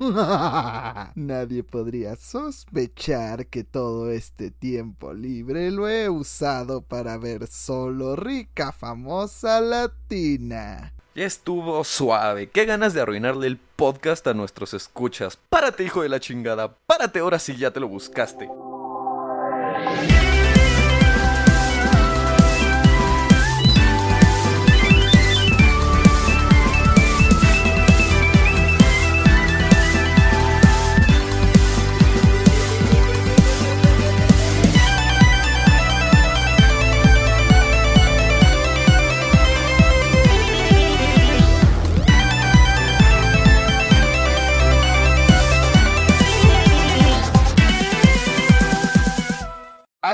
Nadie podría sospechar que todo este tiempo libre lo he usado para ver solo rica famosa latina. Estuvo suave. Qué ganas de arruinarle el podcast a nuestros escuchas. Párate, hijo de la chingada. Párate ahora si ya te lo buscaste.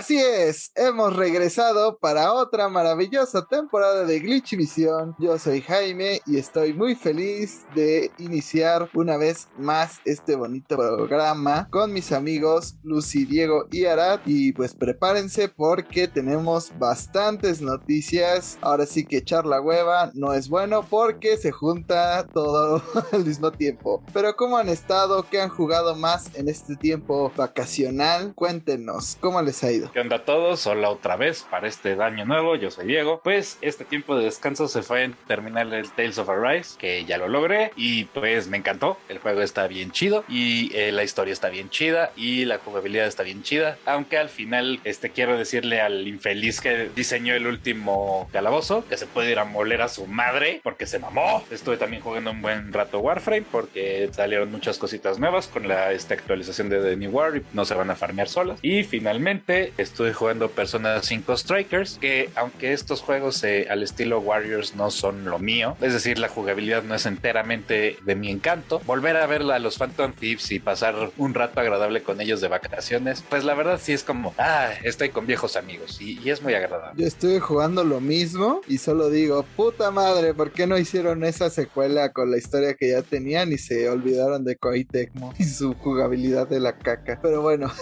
Así es, hemos regresado para otra maravillosa temporada de Glitch Visión. Yo soy Jaime y estoy muy feliz de iniciar una vez más este bonito programa con mis amigos Lucy, Diego y Arad. Y pues prepárense porque tenemos bastantes noticias. Ahora sí que echar la hueva no es bueno porque se junta todo al mismo tiempo. Pero ¿cómo han estado? ¿Qué han jugado más en este tiempo vacacional? Cuéntenos, ¿cómo les ha ido? ¿Qué onda a todos? Hola otra vez para este año nuevo, yo soy Diego. Pues este tiempo de descanso se fue en terminar el Tales of Arise, que ya lo logré y pues me encantó. El juego está bien chido y eh, la historia está bien chida y la jugabilidad está bien chida. Aunque al final este quiero decirle al infeliz que diseñó el último calabozo que se puede ir a moler a su madre porque se mamó. Estuve también jugando un buen rato Warframe porque salieron muchas cositas nuevas con la esta actualización de The New War y no se van a farmear solas. Y finalmente estuve jugando Persona 5 Strikers, que aunque estos juegos eh, al estilo Warriors no son lo mío, es decir, la jugabilidad no es enteramente de mi encanto, volver a ver a los Phantom Thieves y pasar un rato agradable con ellos de vacaciones, pues la verdad sí es como, ah, estoy con viejos amigos y, es muy agradable. Yo estuve jugando lo mismo y solo digo, puta madre, ¿por qué no hicieron esa secuela con la historia que ya tenían y se olvidaron de Koei Tecmo y su jugabilidad de la caca? Pero bueno,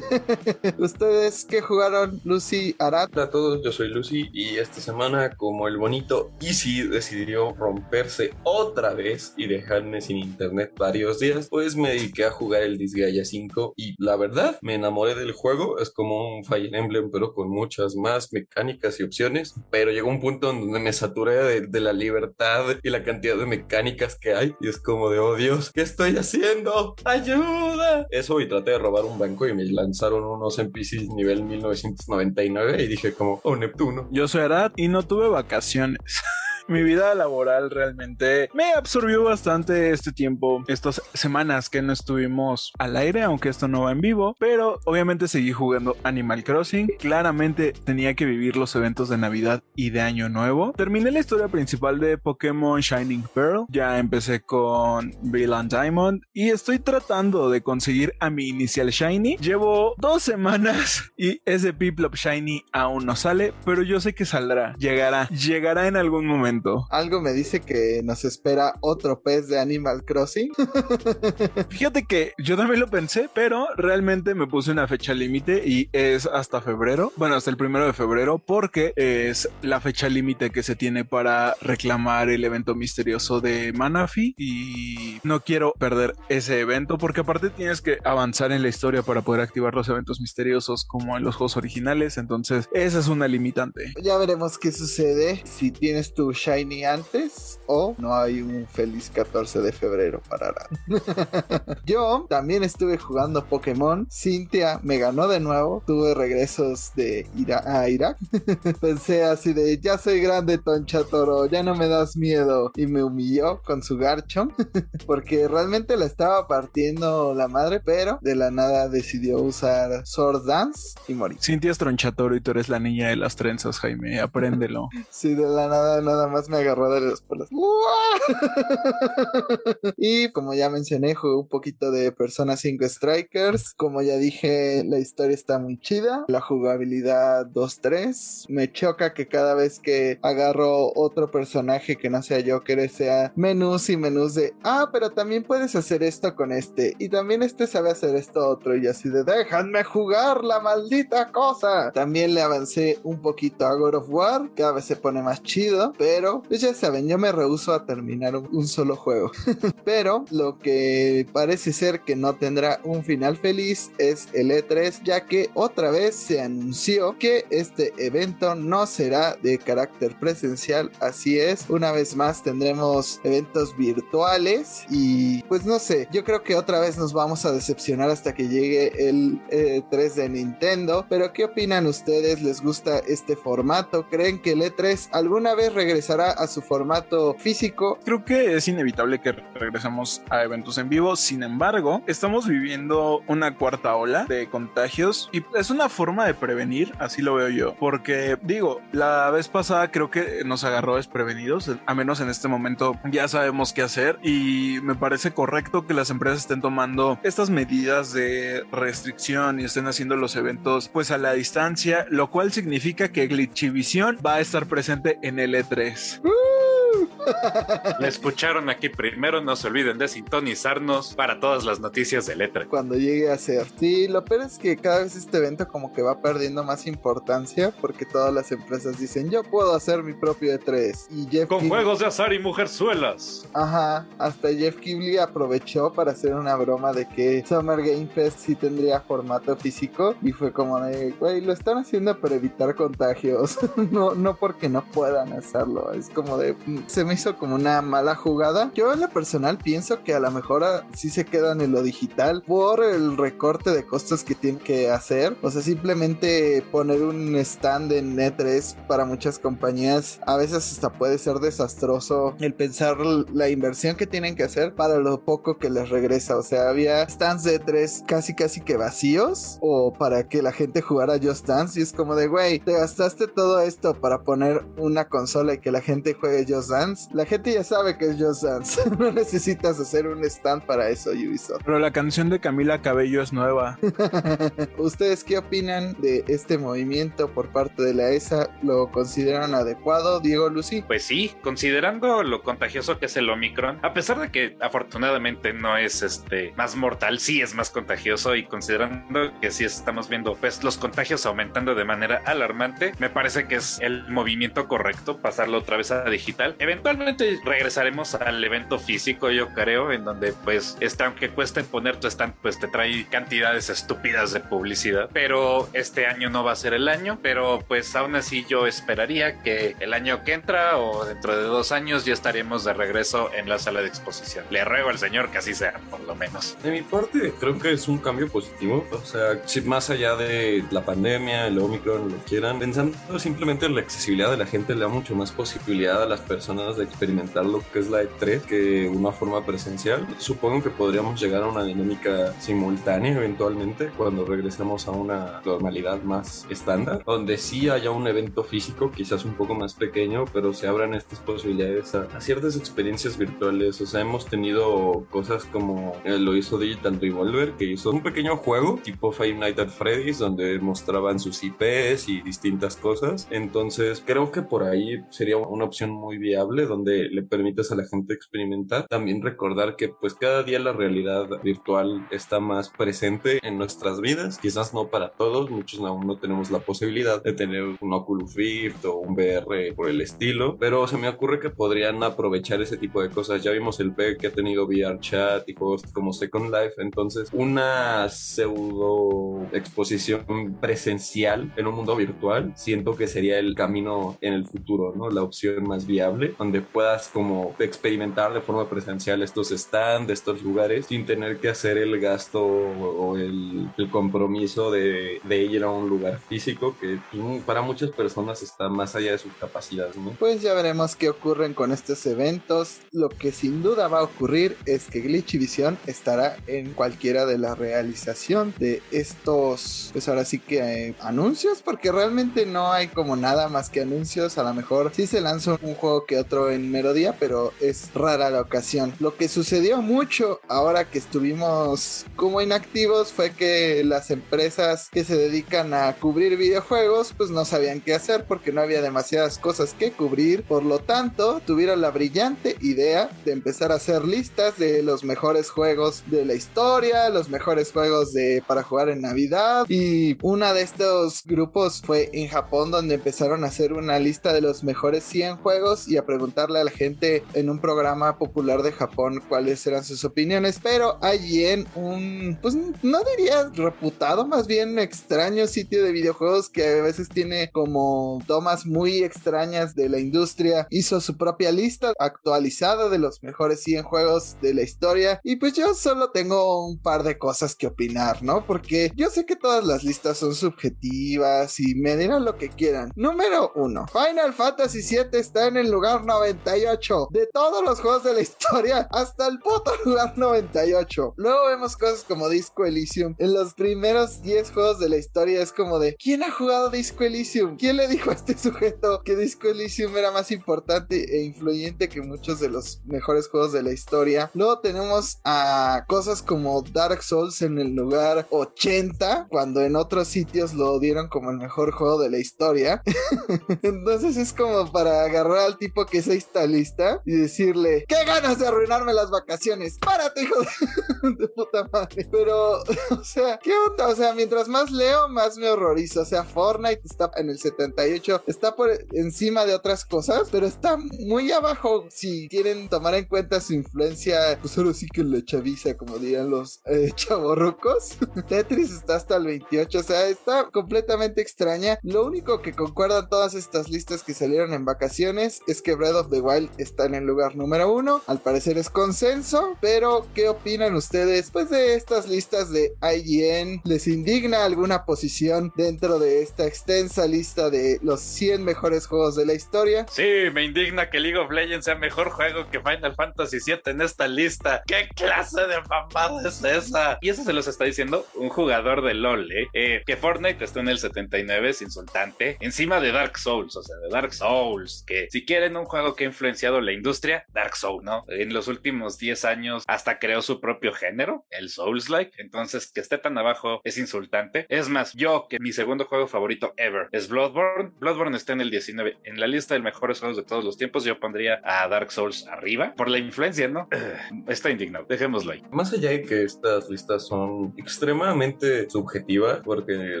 ¿ustedes qué jugaron Lucy Arad? Hola a todos, yo soy Lucy y esta semana como el bonito Easy decidió romperse otra vez y dejarme sin internet varios días, pues me dediqué a jugar el Disgaea 5 y la verdad me enamoré del juego, es como un Fire Emblem pero con muchas más mecánicas y opciones, pero llegó un punto en donde me saturé de, de la libertad y la cantidad de mecánicas que hay y es como de, oh Dios, ¿qué estoy haciendo? ¡Ayuda! Eso y traté de robar un banco y me lanzaron unos NPCs nivel 1999 y dije como, oh Neptuno. Yo soy Arad y no tuve vacaciones. Mi vida laboral realmente me absorbió bastante este tiempo, estas semanas que no estuvimos al aire, aunque esto no va en vivo, pero obviamente seguí jugando Animal Crossing. Claramente tenía que vivir los eventos de Navidad y de Año Nuevo. Terminé la historia principal de Pokémon Shining Pearl, ya empecé con Brilliant Diamond y estoy tratando de conseguir a mi inicial Shiny. Llevo dos semanas y ese Piplup Shiny aún no sale, pero yo sé que saldrá, llegará, llegará en algún momento. Algo me dice que nos espera otro pez de Animal Crossing. Fíjate que yo también lo pensé, pero realmente me puse una fecha límite y es hasta febrero. Bueno, hasta el primero de febrero, porque es la fecha límite que se tiene para reclamar el evento misterioso de Manafi. Y no quiero perder ese evento, porque aparte tienes que avanzar en la historia para poder activar los eventos misteriosos como en los juegos originales. Entonces, esa es una limitante. Ya veremos qué sucede si tienes tu Shiny antes o no hay un feliz 14 de febrero para Arad. Yo también estuve jugando Pokémon. Cintia me ganó de nuevo. Tuve regresos de Ira a Irak. Pensé así de ya soy grande, Toncha Toro, ya no me das miedo. Y me humilló con su Garchomp porque realmente la estaba partiendo la madre, pero de la nada decidió usar Sword Dance y morir. Cintia es tronchatoro y tú eres la niña de las trenzas, Jaime. Apréndelo. Sí, de la nada nada más me agarró de las pelas. y como ya mencioné, jugué un poquito de Persona 5 Strikers. Como ya dije, la historia está muy chida. La jugabilidad 2-3. Me choca que cada vez que agarro otro personaje que no sea Joker, sea menús y menús de, ah, pero también puedes hacer esto con este. Y también este sabe hacer esto otro. Y así de, déjanme jugar la maldita cosa. También le avancé un poquito a God of War. Cada vez se pone más chido. Pero Pues ya saben, yo me rehuso a terminar un, un solo juego. Pero lo que parece ser que no tendrá un final feliz es el E3, ya que otra vez se anunció que este evento no será de carácter presencial. Así es, una vez más tendremos eventos virtuales y pues no sé, yo creo que otra vez nos vamos a decepcionar hasta que llegue el E3 de Nintendo. Pero ¿qué opinan ustedes? ¿Les gusta este formato? ¿Creen que el E3 alguna vez regresará a su formato físico? Creo que es inevitable que regresemos a eventos en vivo. Sin embargo, estamos viviendo una cuarta ola de contagios y es una forma de prevenir, así lo veo yo. Porque digo, la vez pasada creo que nos agarró desprevenidos, a menos en este momento ya sabemos qué hacer y me parece correcto que las empresas estén tomando estas medidas de restricción y estén haciendo los eventos pues a la distancia, lo cual significa que Glitchivisión va a estar presente en el E3. guys. Woo! La escucharon aquí primero, no se olviden de sintonizarnos para todas las noticias de letra. Cuando llegue a ser. Sí, lo peor es que cada vez este evento como que va perdiendo más importancia porque todas las empresas dicen yo puedo hacer mi propio E3. Y Jeff Con juegos de azar y mujerzuelas. Ajá, hasta Jeff Keighley aprovechó para hacer una broma de que Summer Game Fest sí tendría formato físico y fue como de, güey, lo están haciendo para evitar contagios, no, no porque no puedan hacerlo, es como de, mm, se me hizo como una mala jugada. Yo en lo personal pienso que a lo mejor ah, sí se quedan en lo digital por el recorte de costos que tienen que hacer, o sea, simplemente poner un stand en E3 para muchas compañías a veces hasta puede ser desastroso el pensar la inversión que tienen que hacer para lo poco que les regresa. O sea, había stands de E3 casi casi que vacíos o para que la gente jugara Just Dance y es como de, güey, te gastaste todo esto para poner una consola y que la gente juegue Just Dance. La gente ya sabe que es Just Dance. no necesitas hacer un stand para eso, Ubisoft. Pero la canción de Camila Cabello es nueva. ¿Ustedes qué opinan de este movimiento por parte de la ESA? ¿Lo consideran adecuado, Diego Lucy? Pues sí, considerando lo contagioso que es el Omicron, a pesar de que afortunadamente no es este más mortal, sí es más contagioso y considerando que sí estamos viendo pues los contagios aumentando de manera alarmante, me parece que es el movimiento correcto pasarlo otra vez a digital. Eventualmente regresaremos al evento físico, yo creo, en donde pues este aunque cueste poner tu stand, pues te trae cantidades estúpidas de publicidad, pero este año no va a ser el año, pero pues aún así yo esperaría que el año que entra o dentro de dos años ya estaremos de regreso en la sala de exposición. Le ruego al señor que así sea, por lo menos. De mi parte, creo que es un cambio positivo. O sea, más allá de la pandemia, el Omicron, lo quieran, pensando simplemente en la accesibilidad de la gente, le da mucho más posibilidad a las personas de experimentar lo que es la E3 que una forma presencial. Supongo que podríamos llegar a una dinámica simultánea eventualmente cuando regresemos a una normalidad más estándar, donde sí haya un evento físico, quizás un poco más pequeño, pero se abran estas posibilidades a, a ciertas experiencias virtuales. O sea, hemos tenido cosas como eh, lo hizo Digital Revolver, que hizo un pequeño juego tipo Five Nights at Freddy's, donde mostraban sus IPs y distintas cosas. Entonces, creo que por ahí sería una opción muy viable, donde le permites a la gente experimentar. También recordar que pues cada día la realidad virtual está más presente en nuestras vidas. Quizás no para todos, muchos aún no tenemos la posibilidad de tener un Oculus Rift o un VR por el estilo, pero se me ocurre que podrían aprovechar ese tipo de cosas. Ya vimos el PEG que ha tenido VR Chat y juegos como Second Life, entonces una pseudo exposición presencial en un mundo virtual, siento que sería el camino en el futuro, ¿no? La opción más viable, puedas como experimentar de forma presencial estos stands, estos lugares, sin tener que hacer el gasto o el, compromiso de, ir a un lugar físico que mm, para muchas personas está más allá de sus capacidades. Pues ya veremos qué ocurren con estos eventos. Lo que sin duda va a ocurrir es que Glitchivisión estará en cualquiera de la realización de estos, pues ahora sí que eh, anuncios, porque realmente no hay como nada más que anuncios. A lo mejor sí se lanza un juego que otro en Melodía, pero es rara la ocasión. Lo que sucedió mucho ahora que estuvimos como inactivos fue que las empresas que se dedican a cubrir videojuegos pues no sabían qué hacer porque no había demasiadas cosas que cubrir. Por lo tanto, tuvieron la brillante idea de empezar a hacer listas de los mejores juegos de la historia, los mejores juegos de para jugar en Navidad y una de estos grupos fue en Japón donde empezaron a hacer una lista de los mejores 100 juegos y a preguntarle a la gente en un programa popular de Japón cuáles eran sus opiniones, pero allí en un pues no diría reputado, más bien extraño sitio de videojuegos que a veces tiene como tomas muy extrañas de la industria, hizo su propia lista actualizada de los mejores 100 juegos de la historia y pues yo solo tengo un par de cosas que opinar, ¿no? Porque yo sé que todas las listas son subjetivas y me dirán lo que quieran. Número 1. Final Fantasy VII está en el lugar 98 de todos los juegos de la historia hasta el puto lugar 98. Luego vemos cosas como Disco Elysium. En los primeros 10 juegos de la historia es como de ¿quién ha jugado Disco Elysium? ¿Quién le dijo a este sujeto que Disco Elysium era más importante e influyente que muchos de los mejores juegos de la historia? Luego tenemos a cosas como Dark Souls en el lugar 80, cuando en otros sitios lo dieron como el mejor juego de la historia. Entonces es como para agarrar al tipo que es esta lista y decirle, ¡qué ganas de arruinarme las vacaciones! ¡Párate, hijo de, puta madre! Pero, o sea, ¿qué onda? O sea, mientras más leo, más me horrorizo. O sea, Fortnite está en el 78, está por encima de otras cosas, pero está muy abajo si quieren tomar en cuenta su influencia, pues ahora sí que la chaviza, como dirían los eh, chavorrucos. Tetris está hasta el 28, o sea, está completamente extraña. Lo único que concuerdan todas estas listas que salieron en vacaciones es que Breath the Wild está en lugar número uno. Al parecer es consenso, pero ¿qué opinan ustedes pues de estas listas de IGN? ¿Les indigna alguna posición dentro de esta extensa lista de los 100 mejores juegos de la historia? Sí, me indigna que League of Legends sea mejor juego que Final Fantasy VII en esta lista. ¿Qué clase de mamada es esa? Y eso se los está diciendo un jugador de LOL, ¿eh? Eh, que Fortnite está en el 79 es insultante. Encima de Dark Souls, o sea, de Dark Souls. Que si quieren un juego que ha influenciado la industria, Dark Souls, ¿no? En los últimos 10 años hasta creó su propio género, el Souls-like. Entonces, que esté tan abajo es insultante. Es más, yo que mi segundo juego favorito ever es Bloodborne. Bloodborne está en el 19. En la lista de mejores juegos de todos los tiempos, yo pondría a Dark Souls arriba por la influencia, ¿no? Está indignado. Dejémoslo ahí. Más allá de que estas listas son extremadamente subjetivas, porque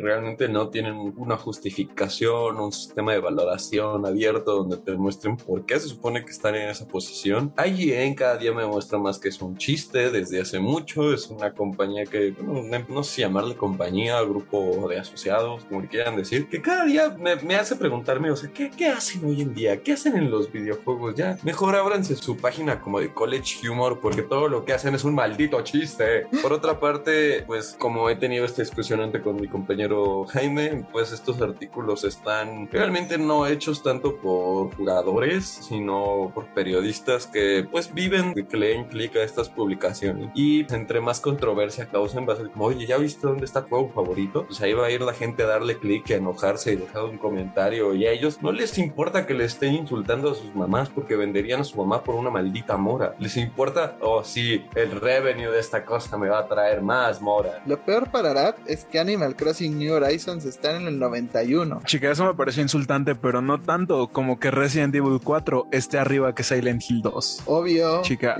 realmente no tienen una justificación, un sistema de valoración abierto donde te muestren por qué se supone que están en esa posición. IGN cada día me muestra más que es un chiste desde hace mucho, es una compañía que, no, no sé llamarle compañía, grupo de asociados, como le quieran decir, que cada día me, me hace preguntarme, o sea, ¿qué, ¿qué hacen hoy en día? ¿Qué hacen en los videojuegos? Ya, mejor ábranse su página como de College Humor, porque todo lo que hacen es un maldito chiste. Por otra parte, pues como he tenido esta discusión antes con mi compañero Jaime, pues estos artículos están realmente no hechos tanto por jugadores, sino por periodistas que pues viven de que le den clic a estas publicaciones. Y entre más controversia causen, va a ser como, oye, ¿ya viste dónde está tu juego favorito? Pues ahí va a ir la gente a darle clic, a enojarse y dejar un comentario. Y a ellos no les importa que le estén insultando a sus mamás porque venderían a su mamá por una maldita mora. Les importa, oh sí, el revenue de esta cosa me va a traer más mora. Lo peor para Arad es que Animal Crossing New Horizons está en el 91. Chica, eso me parece insultante, pero no tanto como que Resident Evil 4 esté arriba que Silent Hill 2. Obvio. Chica,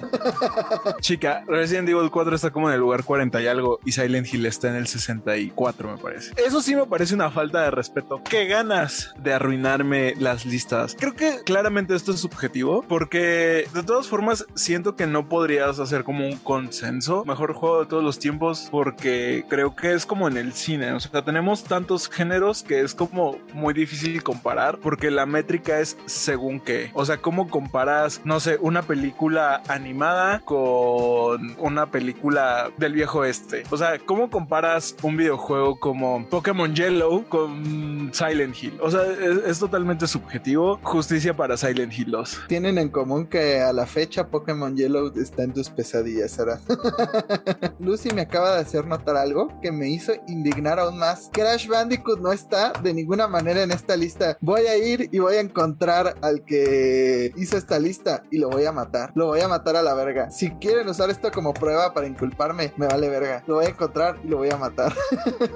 chica, Resident Evil 4 está como en el lugar 40 y algo y Silent Hill está en el 64, me parece. Eso sí me parece una falta de respeto. Qué ganas de arruinarme las listas. Creo que claramente esto es subjetivo porque de todas formas siento que no podrías hacer como un consenso. Mejor juego de todos los tiempos porque creo que es como en el cine. O sea, tenemos tantos géneros que es como muy difícil comparar porque la métrica es según qué. O sea, ¿cómo comparas, no sé, una película animada con una película del viejo este? O sea, ¿cómo comparas un videojuego como Pokémon Yellow con Silent Hill? O sea, es, es totalmente subjetivo. Justicia para Silent Hill 2. Tienen en común que a la fecha Pokémon Yellow está en tus pesadillas, Sara. Lucy me acaba de hacer notar algo que me hizo indignar aún más. Crash Bandicoot no está de ninguna manera en esta lista. Voy a ir y voy a encontrar al que que hizo esta lista y lo voy a matar. Lo voy a matar a la verga. Si quieren usar esto como prueba para inculparme, me vale verga. Lo voy a encontrar y lo voy a matar.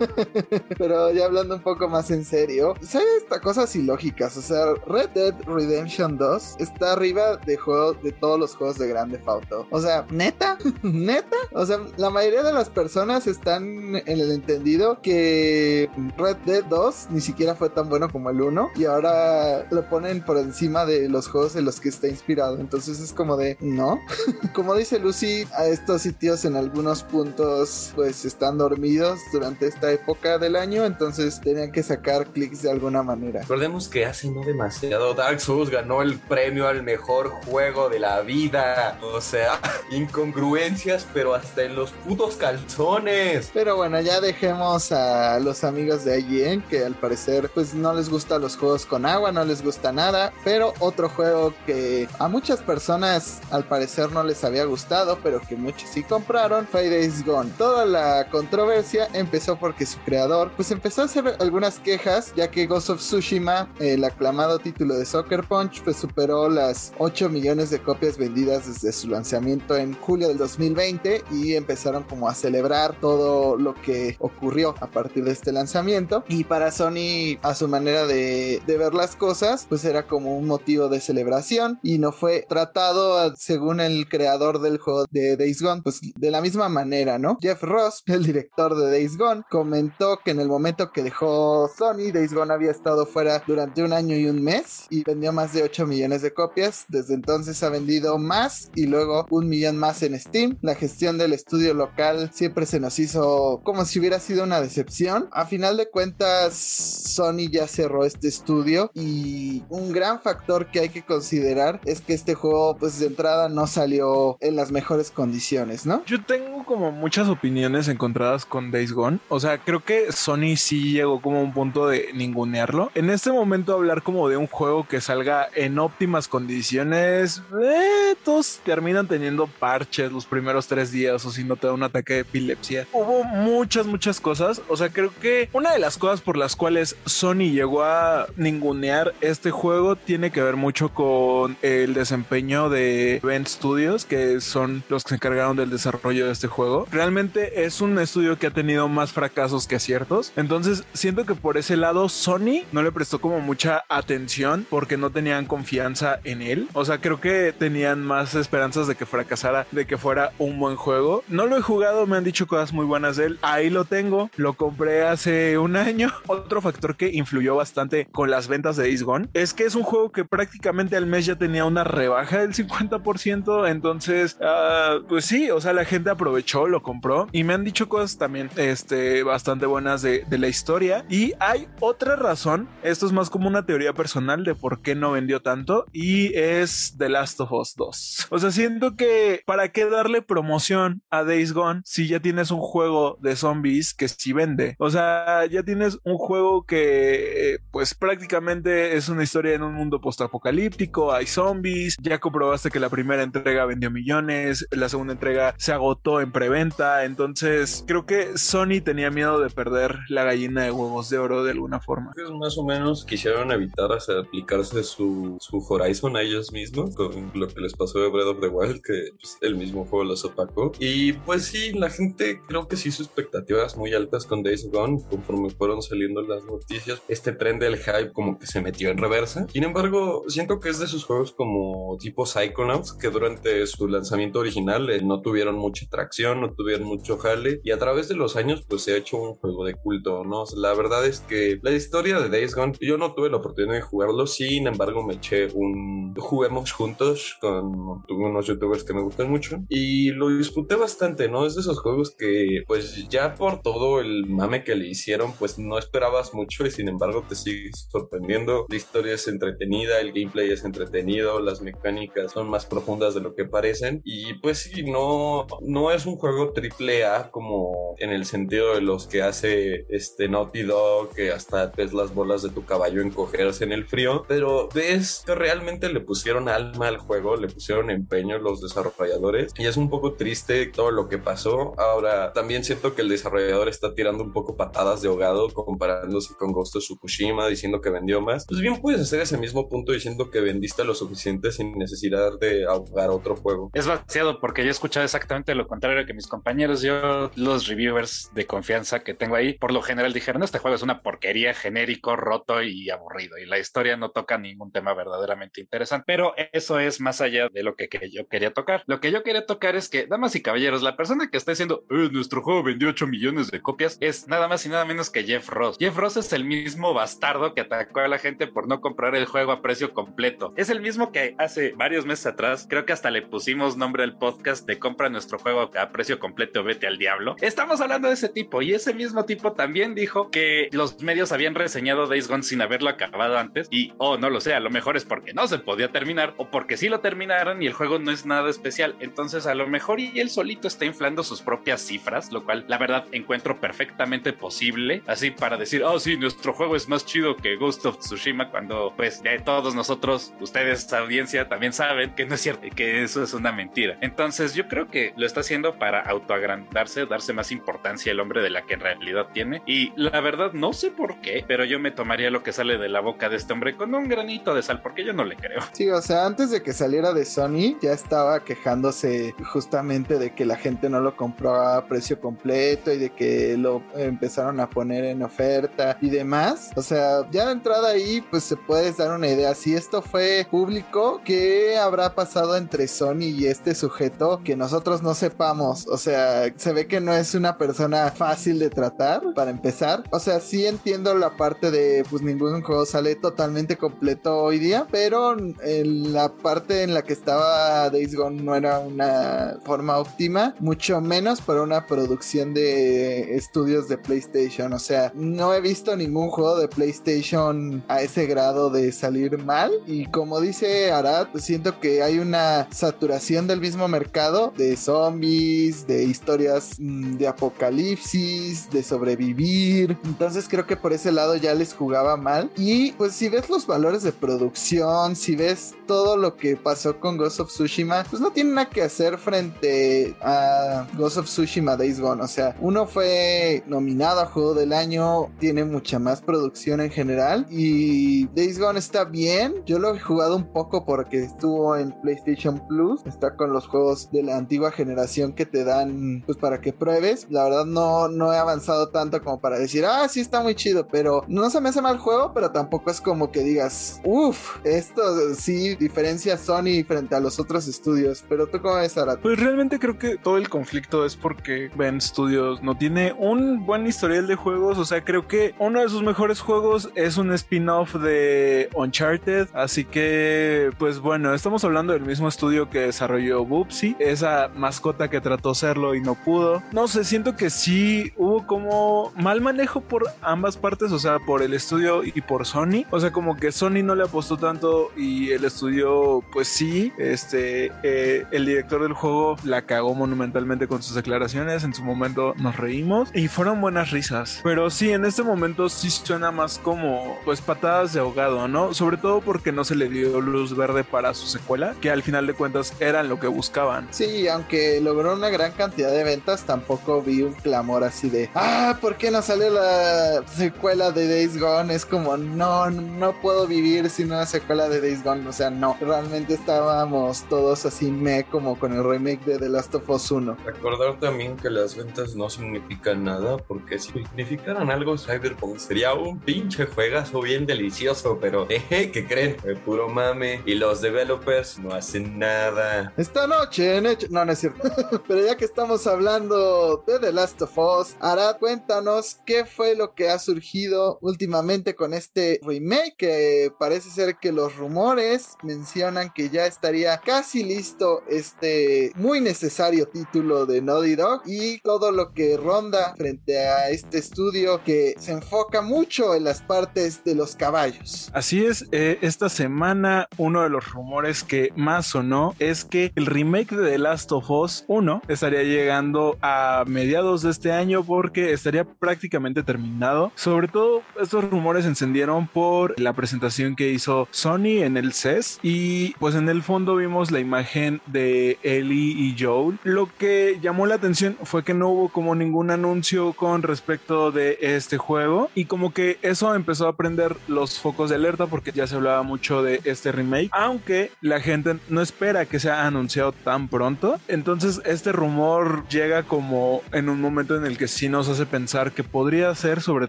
Pero ya hablando un poco más en serio, ¿sabes esta cosas ilógicas? O sea, Red Dead Redemption 2 está arriba de juegos de todos los juegos de Grande Auto. O sea, neta, neta. O sea, la mayoría de las personas están en el entendido que Red Dead 2 ni siquiera fue tan bueno como el 1 y ahora lo ponen por encima de los juegos en los que está inspirado. Entonces es como de, no. como dice Lucy, a estos sitios en algunos puntos pues están dormidos durante esta época del año, entonces tenían que sacar clics de alguna manera. Recordemos que hace no demasiado Dark Souls ganó el premio al mejor juego de la vida. O sea, incongruencias, pero hasta en los putos calzones. Pero bueno, ya dejemos a los amigos de IGN que al parecer pues no les gustan los juegos con agua, no les gusta nada, pero otro juego que a muchas personas al parecer no les había gustado, pero que muchos sí compraron, fue Days Gone. Toda la controversia empezó porque su creador pues empezó a hacer algunas quejas, ya que Ghost of Tsushima, el aclamado título de Soccer Punch, pues superó las 8 millones de copias vendidas desde su lanzamiento en julio del 2020 y empezaron como a celebrar todo lo que ocurrió a partir de este lanzamiento. Y para Sony, a su manera de, de ver las cosas, pues era como un motivo de celebración y no fue tratado según el creador del juego de Days Gone, pues de la misma manera, ¿no? Jeff Ross, el director de Days Gone, comentó que en el momento que dejó Sony, Days Gone había estado fuera durante un año y un mes y vendió más de 8 millones de copias. Desde entonces ha vendido más y luego un millón más en Steam. La gestión del estudio local siempre se nos hizo como si hubiera sido una decepción. A final de cuentas, Sony ya cerró este estudio y un gran factor que hay que considerar es que este juego, pues de entrada, no salió en las mejores condiciones, ¿no? Yo tengo como muchas opiniones encontradas con Days Gone. O sea, creo que Sony sí llegó como a un punto de ningunearlo. En este momento hablar como de un juego que salga en óptimas condiciones, eh, todos terminan teniendo parches los primeros tres días o si no te da un ataque de epilepsia. Hubo muchas, muchas cosas. O sea, creo que una de las cosas por las cuales Sony llegó a ningunear este juego tiene que ver mucho con el desempeño de Event Studios, que son los que se encargaron del desarrollo de este juego. Realmente es un estudio que ha tenido más fracasos que aciertos. Entonces siento que por ese lado Sony no le prestó como mucha atención porque no tenían confianza en él. O sea, creo que tenían más esperanzas de que fracasara, de que fuera un buen juego. No lo he jugado, me han dicho cosas muy buenas de él. Ahí lo tengo, lo compré hace un año. Otro factor que influyó bastante con las ventas de Days Gone es que es un juego que prácticamente al mes ya tenía una rebaja del 50%. Entonces, uh, pues sí, o sea, la gente aprovechó, lo compró y me han dicho cosas también este, bastante buenas de, de la historia. Y hay otra razón, esto es más como una teoría personal de por qué no vendió tanto y es The Last of Us 2. O sea, siento que para qué darle promoción a Days Gone si ya tienes un juego de zombies que sí vende. O sea, ya tienes un juego que eh, pues prácticamente es una historia en un mundo postapocalíptico, hay zombies, ya comprobaste que la primera entrega vendió millones, la segunda entrega se agotó en preventa, entonces creo que Sony tenía miedo de perder la gallina de huevos de oro de alguna forma. Más o menos quisieron evitar aplicarse su, su Horizon a ellos mismos con lo que les pasó de Breath of the Wild, que pues, el mismo juego los opacó. Y pues sí, la gente creo que sí hizo expectativas muy altas con Days Gone conforme fueron saliendo las noticias. Este tren del hype como que se metió en reversa. Sin embargo, siento que es de esos juegos como tipo Psychonauts que durante su lanzamiento original eh, no tuvieron mucha tracción, no tuvieron mucho jale y a través de los años pues se ha hecho un juego de culto, ¿no? La verdad es que la historia de Days Gone, yo no tuve la oportunidad de jugarlo, sin embargo me eché un... juguemos juntos con unos youtubers que me gustan mucho y lo disfruté bastante, ¿no? Es de esos juegos que pues ya por todo el mame que le hicieron pues no esperabas mucho y sin embargo te sigues sorprendiendo. La historia es entretenida, el gameplay es entretenido, las mecánicas son más profundas de lo que parecen y pues sí, no, no es un juego triple A como en el sentido de los que hace este Naughty Dog, que hasta ves las bolas de tu caballo encogerse en el frío, pero ves que realmente le pusieron alma al juego, le pusieron empeño los desarrolladores y es un poco triste todo lo que pasó. Ahora, también siento que el desarrollador está tirando un poco patadas de ahogado comparándose con Ghost of Tsukushima, diciendo que vendió más. Pues bien puedes hacer ese mismo punto diciendo que vendiste lo suficiente sin necesidad de ahogar otro juego. Es vaciado porque yo he escuchado exactamente lo contrario que mis compañeros. Yo, los reviewers de confianza que tengo ahí, por lo general dijeron, este juego es una porquería genérico, roto y aburrido. Y la historia no toca ningún tema verdaderamente interesante. Pero eso es más allá de lo que, yo quería tocar. Lo que yo quería tocar es que, damas y caballeros, la persona que está diciendo, eh, nuestro juego vendió 8 millones de copias, es nada más y nada menos que Jeff Ross. Jeff Ross es el mismo bastardo que atacó a la gente por no comprar el juego a precio completo. Es el mismo que hace varios meses atrás, creo que hasta le pusimos nombre al podcast de compra nuestro juego a precio completo, vete al diablo. Estamos hablando de ese tipo y ese mismo tipo también dijo que los medios habían reseñado Days Gone sin haberlo acabado antes y, oh, no lo sé, a lo mejor es porque no se podía terminar o porque sí lo terminaron y el juego no es nada especial. Entonces, a lo mejor y él solito está inflando sus propias cifras, lo cual la verdad encuentro perfectamente posible, así para decir, oh, sí, nuestro juego es más chido que Ghost of Tsushima, cuando pues de todos nosotros, ustedes, audiencia, también saben que no es cierto, que eso es una mentira. Entonces, yo creo que lo está haciendo para autoagrandarse, darse más importancia al hombre de la que en realidad tiene. Y la verdad, no sé por qué, pero yo me tomaría lo que sale de la boca de este hombre con un granito de sal, porque yo no le creo. Sí, o sea, antes de que saliera de Sony, ya estaba quejándose justamente de que la gente no lo compraba a precio completo y de que lo empezaron a poner en oferta y demás. O sea, ya de entrada ahí, pues se puede dar una idea. Si esto fue público, ¿qué habrá pasado entre Sony y este sujeto que nosotros no sepamos? O sea, se ve que no es una persona fácil de tratar, para empezar. O sea, sí entiendo la parte de, pues ningún juego sale totalmente completo hoy día, pero en la parte en la que estaba Days Gone no era una forma óptima, mucho menos para una producción de estudios de PlayStation. O sea, no he visto ningún juego de PlayStation a ese grado de salir mal. Y como dice Arad, siento que hay una saturación del mismo mercado de zombies, de historias mm, de apocalipsis, de sobrevivir. Entonces creo que por ese lado ya les jugaba mal. Y pues si ves los valores de producción, si ves todo lo que pasó con Ghost of Tsushima, pues no tiene nada que hacer frente a Ghost of Tsushima Days Gone. O sea, uno fue nominado a juego del año, tiene mucha más producción en general. Y Days Gone está bien. Yo lo he jugado un poco porque estuvo en PlayStation Plus. Está con los juegos de la antigua generación que te dan pues para que pruebes. La verdad no, no he avanzado tanto como para decir, ah, sí está muy chido. Pero no se me hace mal juego, pero tampoco es como que digas, uff, esto sí diferencia Sony frente a los otros estudios. Pero tú cómo ves, Arat? Pues realmente creo que todo el conflicto es porque Ben Studios no tiene un buen historial de juegos. O sea, creo que uno de sus mejores juegos es un spin-off de Uncharted. Así que, pues bueno, estamos hablando del mismo estudio que desarrolló Bubsy, esa mascota que trató serlo y no pudo. No sé, siento que sí hubo como mal manejo por ambas partes, o sea, por el estudio y por Sony. O sea, como que Sony no le apostó tanto y el estudio, pues sí, este, eh, el director del juego la cagó monumentalmente con sus declaraciones. En su momento nos reímos y fueron buenas risas. Pero sí, en este momento sí suena más como, pues, patadas de ahogado, ¿no? Sobre todo porque no se le dio luz verde para su secuela, que al final de cuentas eran lo que buscaban. Sí, aunque logró una gran cantidad de ventas, tampoco vi un clamor así de, ah, ¿por qué no salió la secuela de Days Gone? Es como, no, no puedo vivir sin una secuela de Days Gone. O sea, no, realmente estábamos todos así me como con el remake de The Last of Us 1. Recordar también que las ventas no significan nada, porque si significaran algo, Cyberpunk sería un pinche juegazo bien delicioso, pero jeje, ¿qué creen? Es puro mame. Y los developers no hacen nada. Esta noche en hecho... No, no es cierto. Pero ya que estamos hablando de The Last of Us, Arad, cuéntanos qué fue lo que ha surgido últimamente con este remake, que parece ser que los rumores mencionan que ya estaría casi listo este muy necesario título de Naughty Dog y todo lo que ronda frente a este estudio que se enfoca mucho en las partes de los caballos. Así es, eh, esta semana uno de los rumores que más sonó es que el remake de The Last of Us 1 Estaría llegando a mediados de este año porque estaría prácticamente terminado. Sobre todo estos rumores encendieron por la presentación que hizo Sony en el CES y pues en el fondo vimos la imagen de Ellie y Joel. Lo que llamó la atención fue que no hubo como ningún anuncio con respecto de este juego y como que eso empezó a prender los focos de alerta porque ya se hablaba mucho de este remake, aunque la gente no espera que sea anunciado tan pronto. Entonces este rumor llega como en un momento en el que sí nos hace pensar que podría ser, sobre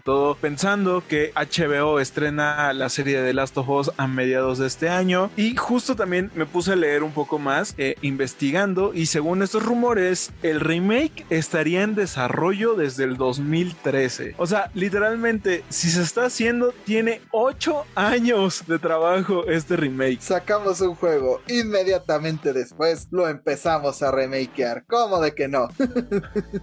todo pensando que HBO estrena la serie de Last of Us a mediados de este año y justo también me puse a leer un poco más eh, investigando y según estos rumores el remake estaría en desarrollo desde el 2013. O sea, literalmente si se está haciendo tiene 8 años de trabajo este remake. Sacamos un juego, inmediatamente después lo empezamos a remakear. ¿Cómo de que no?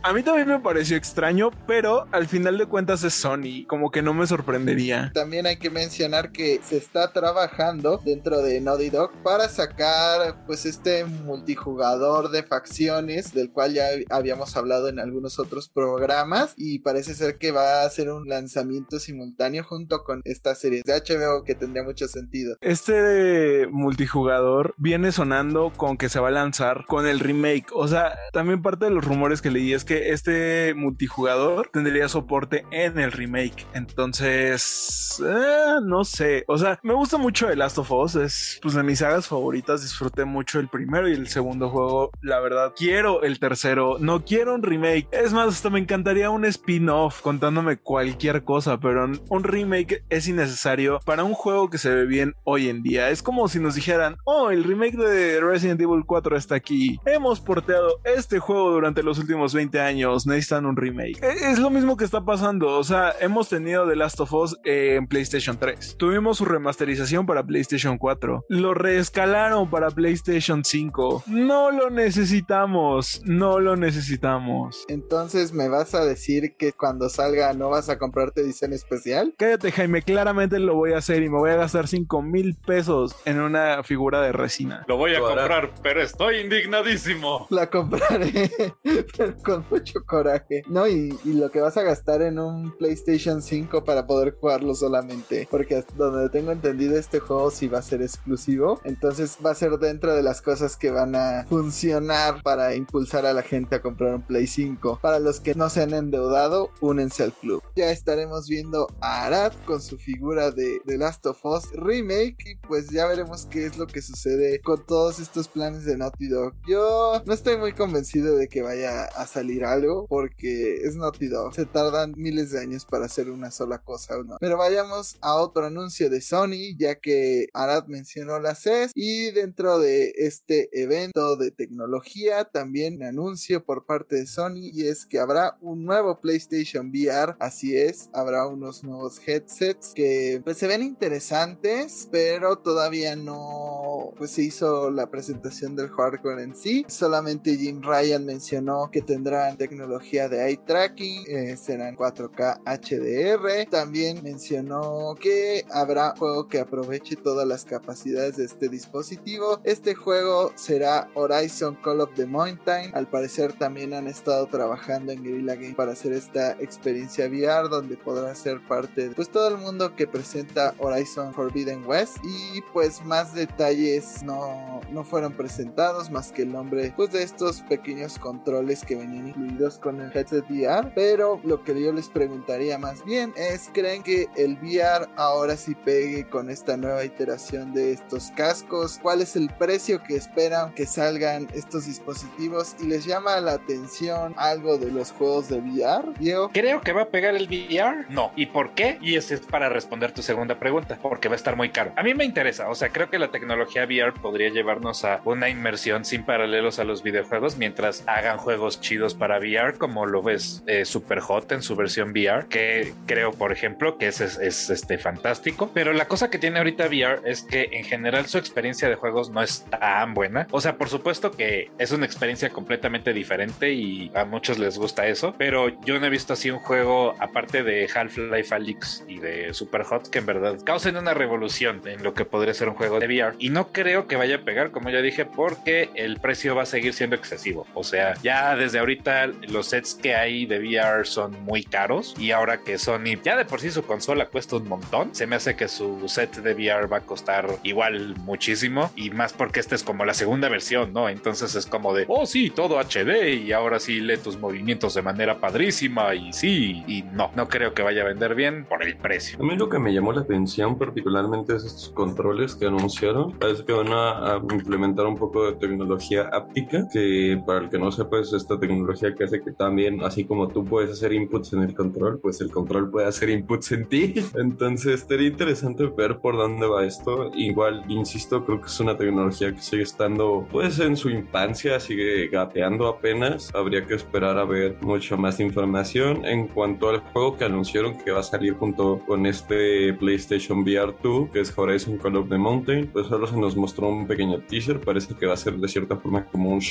a mí también me pareció extraño, pero al final de cuentas es Sony, como que no me sorprendería. También hay que mencionar que se está trabajando dentro de Naughty Dog para sacar pues este multijugador de facciones del cual ya habíamos hablado en algunos otros programas y parece ser que va a ser un lanzamiento simultáneo junto con esta serie de HBO que tendría mucho sentido. Este multijugador viene sonando con que se va a lanzar con el remake, o sea, también parte de los rumores que leí es que este multijugador tendría soporte en el remake, entonces eh, no sé, o sea, me gusta mucho el Last of Us, es pues de mis sagas favoritas, disfruté mucho el primero y el segundo juego, la verdad, quiero el tercero, no quiero un remake, es más, hasta me encantaría un spin-off contándome cualquier cosa, pero un remake es innecesario para un juego que se ve bien hoy en día, es como si nos dijeran, oh, el remake de Resident Evil 4 está aquí, hemos porteado este juego durante los últimos 20 años, necesitan un remake, e, es lo mismo que está pasando, o sea, hemos tenido The Last of Us en PlayStation 3, tuvimos su remasterización para PlayStation 4, lo reescalaron para PlayStation 5, no lo necesitamos, no lo necesitamos. Entonces, ¿me vas a decir que cuando salga no vas a comprarte diseño especial? Cállate, Jaime, claramente lo voy a hacer y me voy a gastar 5 mil pesos en una figura de resina. Lo voy a comprar, pero estoy indignadísimo. La compraré, pero con mucho coraje. No, y, lo que vas a gastar en un PlayStation 5 para poder jugarlo solamente. Porque donde tengo entendido, este juego sí va a ser exclusivo. Entonces va a ser dentro de las cosas que van a funcionar para impulsar a la gente a comprar un Play 5. Para los que no se han endeudado, únense al club. Ya estaremos viendo a Arad con su figura de The Last of Us Remake. Y pues ya veremos qué es lo que sucede con todos estos planes de Naughty Dog. Yo no estoy muy convencido de que vaya a salir algo porque es Dog. Se tardan miles de años para hacer una sola cosa. ¿no? Pero vayamos a otro anuncio de Sony, ya que Arad mencionó la CES y dentro de este evento de tecnología también un anuncio por parte de Sony y es que habrá un nuevo PlayStation VR. Así es, habrá unos nuevos headsets que pues se ven interesantes, pero todavía no pues se hizo la presentación del hardware en sí. Solamente Jim Ryan mencionó que tendrán tecnología de eye tracking, eh, serán 4K HDR. También mencionó que habrá juego que aproveche todas las capacidades de este dispositivo. Este juego será Horizon Call of the Mountain. Al parecer también han estado trabajando en Guerrilla Game para hacer esta experiencia VR donde podrá ser parte de pues todo el mundo que presenta Horizon Forbidden West y pues más detalles no, no fueron presentados más que el nombre pues de estos pequeños controles que venían incluidos con el headset VR pero lo que yo les preguntaría más bien es creen que el VR ahora sí pegue con esta nueva iteración de estos cascos cuál es el precio que esperan que salgan estos dispositivos y les llama la atención algo de los juegos de VR Diego. Creo que va a pegar el VR no. Y por qué y ese es para responder tu segunda pregunta porque va a estar muy caro. A mí me interesa o sea creo que la tecnología VR podría llevarnos a una inmersión sin paralelos a los videojuegos mientras hagan juegos chidos para VR como lo ves eh, Super Hot en su versión VR que creo por ejemplo que es, es, este fantástico pero la cosa que tiene ahorita VR es que en general su experiencia de juegos no es tan buena o sea por supuesto que es una experiencia completamente diferente y a muchos les gusta eso pero yo no he visto así un juego aparte de Half-Life Alyx y de Super Hot que en verdad causen una revolución en lo que podría ser un juego de VR y no creo que vaya a pegar como ya dije porque el precio va a seguir siendo excesivo. O sea, ya desde ahorita los sets que hay de VR son muy caros y ahora que Sony ya de por sí su consola cuesta un montón, se me hace que su set de VR va a costar igual muchísimo y más porque esta es como la segunda versión, ¿no? Entonces es como de, oh sí, todo HD y ahora sí lee tus movimientos de manera padrísima y sí, y no, no creo que vaya a vender bien por el precio. A mí lo que me llamó la atención particularmente es estos controles que anunciaron. Parece que van a, implementar un poco de tecnología áptica, que para el que no sepa es esta tecnología que hace que también, así como tú puedes hacer inputs en el control, pues el control puede hacer inputs en ti. Entonces sería interesante ver por dónde va esto. Igual, insisto, creo que es una tecnología que sigue estando pues en su infancia, sigue gateando apenas. Habría que esperar a ver mucho más información en cuanto al juego que anunciaron que va a salir junto con este PlayStation VR 2, que es Horizon Call of the Mountain. Pues solo se nos mostró un pequeño teaser, parece que va a ser de cierta forma como un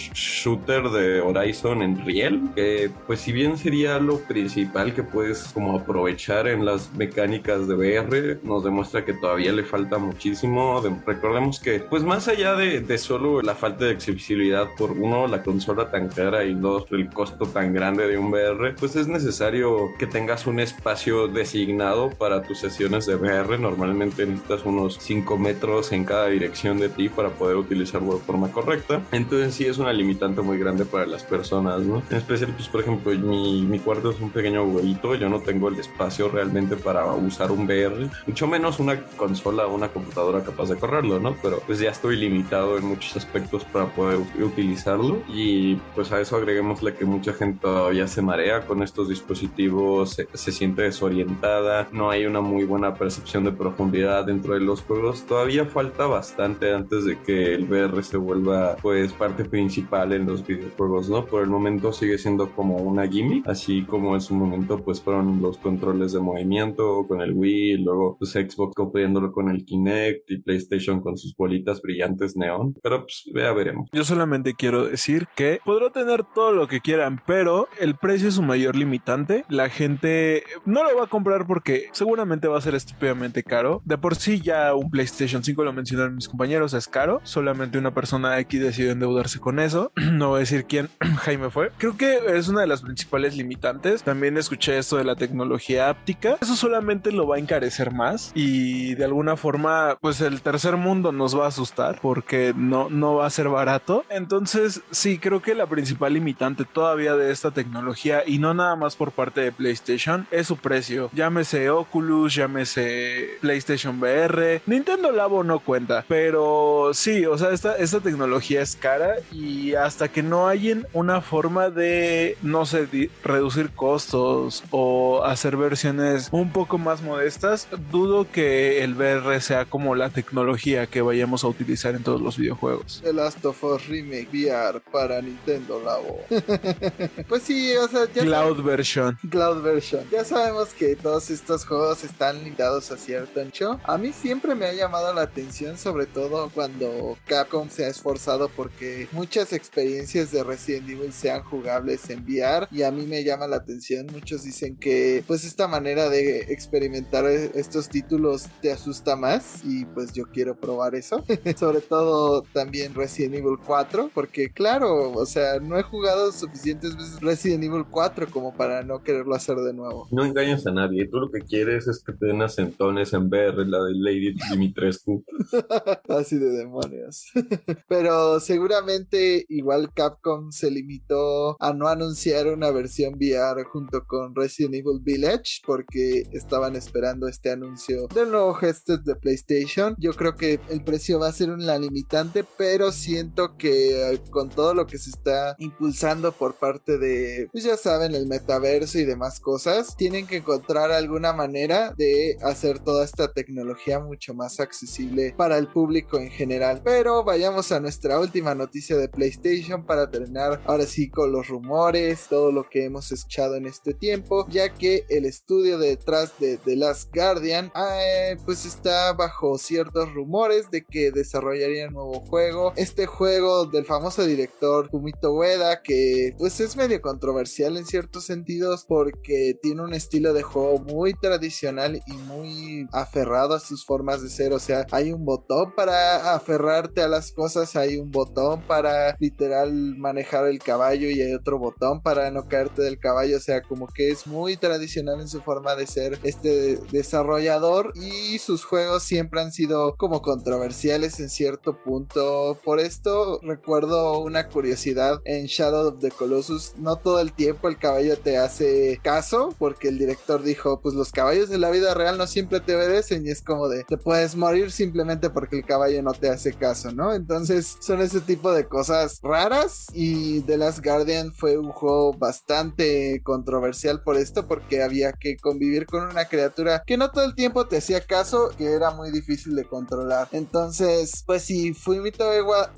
shooter de Horizon en riel, que pues si bien sería lo principal que puedes como aprovechar en las mecánicas de VR, nos demuestra que todavía le falta muchísimo. recordemos que pues más allá de, de solo la falta de accesibilidad por uno, la consola tan cara y dos, el costo tan grande de un VR, pues es necesario que tengas un espacio designado para tus sesiones de VR. Normalmente necesitas unos 5 metros en cada dirección de ti para poder utilizarlo de forma correcta. Entonces sí es una limitante muy grande para las personas, ¿no? En especial, pues por ejemplo, mi, mi cuarto es un pequeño huevito, yo no tengo el espacio realmente para usar un VR, mucho menos una consola o una computadora capaz de correrlo, ¿no? Pero pues ya estoy limitado en muchos aspectos para poder utilizarlo y pues a eso agreguémosle que mucha gente todavía se marea con estos dispositivos, se, se siente desorientada, no hay una muy buena percepción de profundidad dentro de los juegos, todavía falta bastante antes de que el VR se vuelva pues parte principal en los videojuegos, ¿no? Por el momento sigue siendo como una gimmick, así como en su momento pues fueron los controles de movimiento con el Wii, luego pues Xbox copiándolo con el Kinect y PlayStation con sus bolitas brillantes neón, pero pues ya veremos. Yo solamente quiero decir que podrá tener todo lo que quieran, pero el precio es su mayor limitante. La gente no lo va a comprar porque seguramente va a ser estúpidamente caro. De por sí ya un PlayStation 5 lo mencionaron mis compañeros, es caro. Solamente una persona aquí decidió endeudarse con eso. no voy a decir quién Jaime fue. Creo que es una de las principales limitantes. También escuché esto de la tecnología áptica. Eso solamente lo va a encarecer más y de alguna forma pues el tercer mundo nos va a asustar porque no, no va a ser barato. Entonces sí, creo que la principal limitante todavía de esta tecnología y no nada más por parte de PlayStation es su precio. Llámese Oculus, llámese PlayStation VR. Nintendo Labo no cuenta, pero sí, o sea, esta, esta tecnología es cara y hasta que no hayan una forma de, no sé, reducir costos o hacer versiones un poco más modestas, dudo que el VR sea como la tecnología que vayamos a utilizar en todos los videojuegos. The Last of Us Remake VR para Nintendo Labo. pues sí, o sea, Cloud version. Cloud version. Ya sabemos que todos estos juegos están limitados a cierto ancho. A mí siempre me ha llamado la atención, sobre todo cuando Capcom se ha esforzado porque muchas experiencias de Resident Evil sean jugables en VR y a mí me llama la atención. Muchos dicen que pues esta manera de experimentar estos títulos te asusta más y pues yo quiero probar eso. sobre todo también Resident Evil 4 porque claro, o sea, no he jugado suficientes veces Resident Evil 4 como para no quererlo hacer de nuevo. No engañas a nadie, tú lo que quieres es que te den acentones en VR, la de Lady Dimitrescu. Así de demonios. Pero seguramente igual Capcom se limitó a no anunciar una versión VR junto con Resident Evil Village porque estaban esperando este anuncio del nuevo headset de PlayStation. Yo creo que el precio va a ser una limitante, pero siento que eh, con todo lo que se está impulsando por parte de, pues ya saben, el metaverso y demás cosas, tienen que encontrar alguna manera de hacer toda esta tecnología mucho más accesible para el público en general. Pero vayamos a nuestra última noticia de PlayStation para terminar ahora sí con los rumores, todo lo que hemos escuchado en este tiempo, ya que el estudio detrás de The Last Guardian eh, pues está bajo ciertos rumores de que desarrollaría un nuevo juego. Este juego del famoso director Fumito Ueda que pues es medio controversial en ciertos sentidos porque tiene un estilo de juego muy tradicional y muy aferrado a sus formas de ser. O sea, hay un botón para aferrarte a las cosas, hay un botón para literal literal manejar el caballo y hay otro botón para no caerte del caballo, o sea, como que es muy tradicional en su forma de ser este desarrollador y sus juegos siempre han sido como controversiales en cierto punto. Por esto recuerdo una curiosidad en Shadow of the Colossus, no todo el tiempo el caballo te hace caso porque el director dijo, pues los caballos de la vida real no siempre te obedecen y es como de, te puedes morir simplemente porque el caballo no te hace caso, ¿no? Entonces son ese tipo de cosas raras y The Last Guardian fue un juego bastante controversial por esto porque había que convivir con una criatura que no todo el tiempo te hacía caso, que era muy difícil de controlar. Entonces, pues si Fumito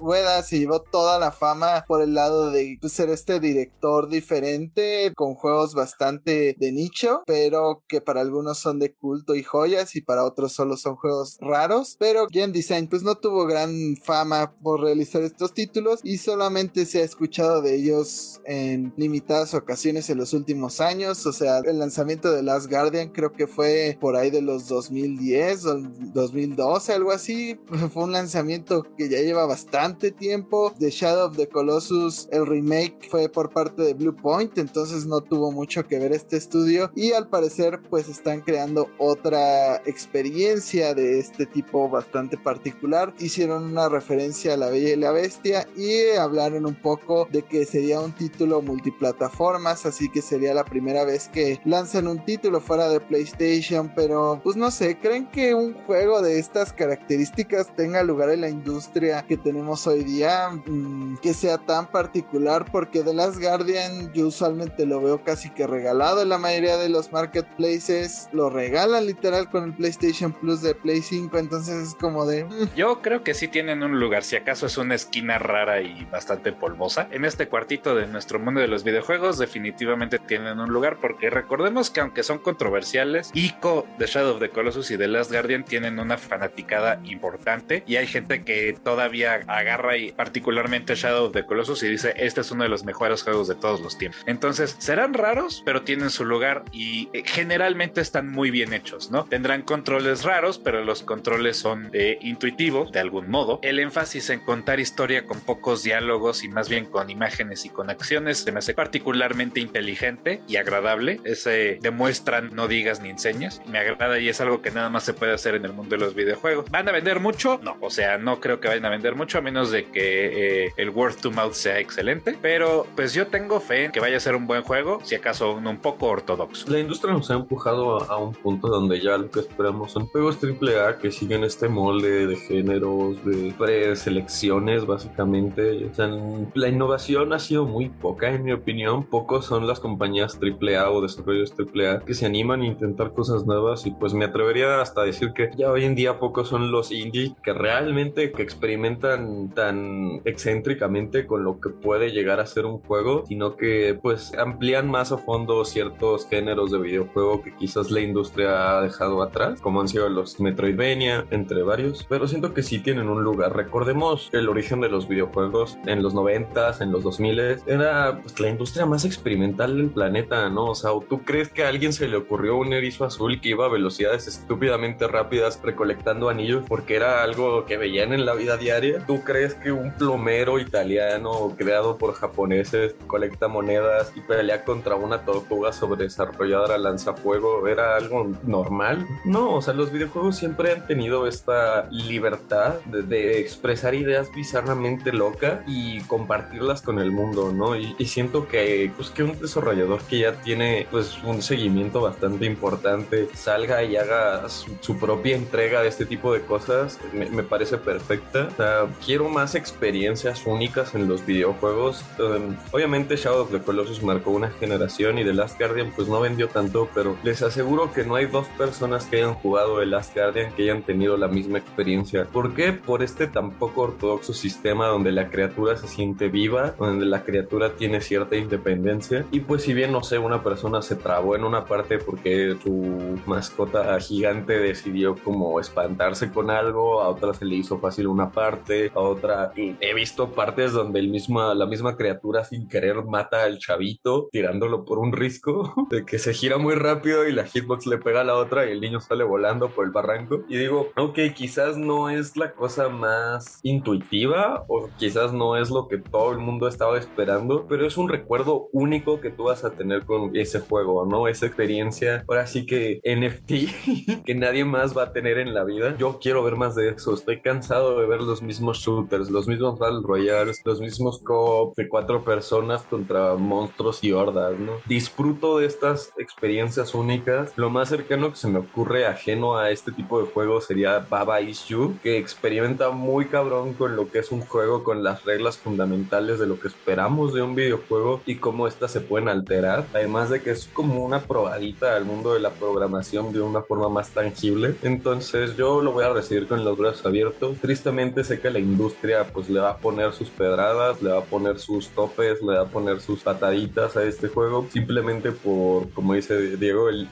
Ueda se llevó toda la fama por el lado de pues, ser este director diferente con juegos bastante de nicho, pero que para algunos son de culto y joyas y para otros solo son juegos raros. Pero Game Design pues no tuvo gran fama por realizar estos títulos y solamente se ha escuchado de ellos en limitadas ocasiones en los últimos años. O sea, el lanzamiento de Last Guardian creo que fue por ahí de los 2010 o 2012, algo así. Fue un lanzamiento que ya lleva bastante tiempo. The Shadow of the Colossus, el remake fue por parte de Blue Point, entonces no tuvo mucho que ver este estudio. Y al parecer, pues están creando otra experiencia de este tipo bastante particular. Hicieron una referencia a La Bella y la Bestia y hablaron un poco de que sería un título multiplataformas, así que sería la primera vez que lanzan un título fuera de PlayStation, pero pues no sé, ¿creen que un juego de estas características tenga lugar en la industria que tenemos hoy día? Mm, que sea tan particular, porque The Last Guardian yo usualmente lo veo casi que regalado en la mayoría de los marketplaces, lo regalan literal con el PlayStation Plus de Play 5, entonces es como de... Mm. Yo creo que sí tienen un lugar, si acaso es una esquina rara y bastante polvosa. En este cuartito de nuestro mundo de los videojuegos definitivamente tienen un lugar porque recordemos que aunque son controversiales, Ico de Shadow of the Colossus y The Last Guardian tienen una fanaticada importante y hay gente que todavía agarra y particularmente Shadow of the Colossus y dice este es uno de los mejores juegos de todos los tiempos. Entonces serán raros pero tienen su lugar y eh, generalmente están muy bien hechos, ¿no? Tendrán controles raros pero los controles son eh, intuitivos de algún modo. El énfasis en contar historia con pocos diálogos y más bien con imágenes y con acciones se me hace particularmente inteligente y agradable. Ese demuestran no digas ni enseñas. Me agrada y es algo que nada más se puede hacer en el mundo de los videojuegos. ¿Van a vender mucho? No, o sea, no creo que vayan a vender mucho a menos de que eh, el word to mouth sea excelente. Pero pues yo tengo fe en que vaya a ser un buen juego, si acaso un, un poco ortodoxo. La industria nos ha empujado a, un punto donde ya lo que esperamos son juegos AAA que siguen este molde de géneros, de preselecciones básicamente. La innovación ha sido muy poca en mi opinión. Pocos son las compañías AAA o desarrollos AAA que se animan a intentar cosas nuevas y pues me atrevería hasta a decir que ya hoy en día pocos son los indie que realmente que experimentan tan excéntricamente con lo que puede llegar a ser un juego, sino que pues amplían más a fondo ciertos géneros de videojuego que quizás la industria ha dejado atrás, como han sido los Metroidvania, entre varios, pero siento que sí tienen un lugar. Recordemos el origen de los videojuegos en los 90s, en los 2000 era pues, la industria más experimental del planeta, ¿no? O sea, ¿tú crees que a alguien se le ocurrió un erizo azul que iba a velocidades estúpidamente rápidas recolectando anillos porque era algo que veían en la vida diaria? ¿Tú crees que un plomero italiano creado por japoneses colecta monedas y pelea contra una tortuga sobredesarrollada lanzafuego era algo normal? No, o sea, los videojuegos siempre han tenido esta libertad de, de expresar ideas bizarramente locas y compartirlas con el mundo, ¿no? Y, y, siento que, pues, que un desarrollador que ya tiene, pues, un seguimiento bastante importante salga y haga su, propia entrega de este tipo de cosas, me, me, parece perfecta. O sea, quiero más experiencias únicas en los videojuegos. Um, obviamente, Shadow of the Colossus marcó una generación y The Last Guardian, pues, no vendió tanto, pero les aseguro que no hay dos personas que hayan jugado The Last Guardian que hayan tenido la misma experiencia. ¿Por qué? Por este tan poco ortodoxo sistema donde la criatura se siente viva, donde la criatura tiene cierta independencia. Y pues si bien, no sé, una persona se trabó en una parte porque su mascota gigante decidió como espantarse con algo, a otra se le hizo fácil una parte, a otra he visto partes donde el misma, la misma criatura sin querer mata al chavito tirándolo por un risco, de que se gira muy rápido y la hitbox le pega a la otra y el niño sale volando por el barranco. Y digo, ok, quizás no es la cosa más intuitiva o quizás no es es lo que todo el mundo estaba esperando, pero es un recuerdo único que tú vas a tener con ese juego, ¿no? Esa experiencia, ahora sí que NFT, que nadie más va a tener en la vida. Yo quiero ver más de eso, estoy cansado de ver los mismos shooters, los mismos Battle Royales, los mismos co de cuatro personas contra monstruos y hordas, ¿no? Disfruto de estas experiencias únicas. Lo más cercano que se me ocurre ajeno a este tipo de juego sería Baba Is You, que experimenta muy cabrón con lo que es un juego, con las reglas fundamentales de lo que esperamos de un videojuego y cómo estas se pueden alterar. Además de que es como una probadita al mundo de la programación de una forma más tangible. Entonces yo lo voy a recibir con los brazos abiertos. Tristemente sé que la industria pues le va a poner sus pedradas, le va a poner sus topes, le va a poner sus pataditas a este juego, simplemente por, como dice Diego, el,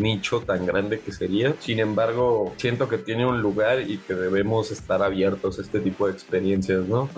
nicho tan grande que sería. Sin embargo, siento que tiene un lugar y que debemos estar abiertos a este tipo de experiencias, ¿no?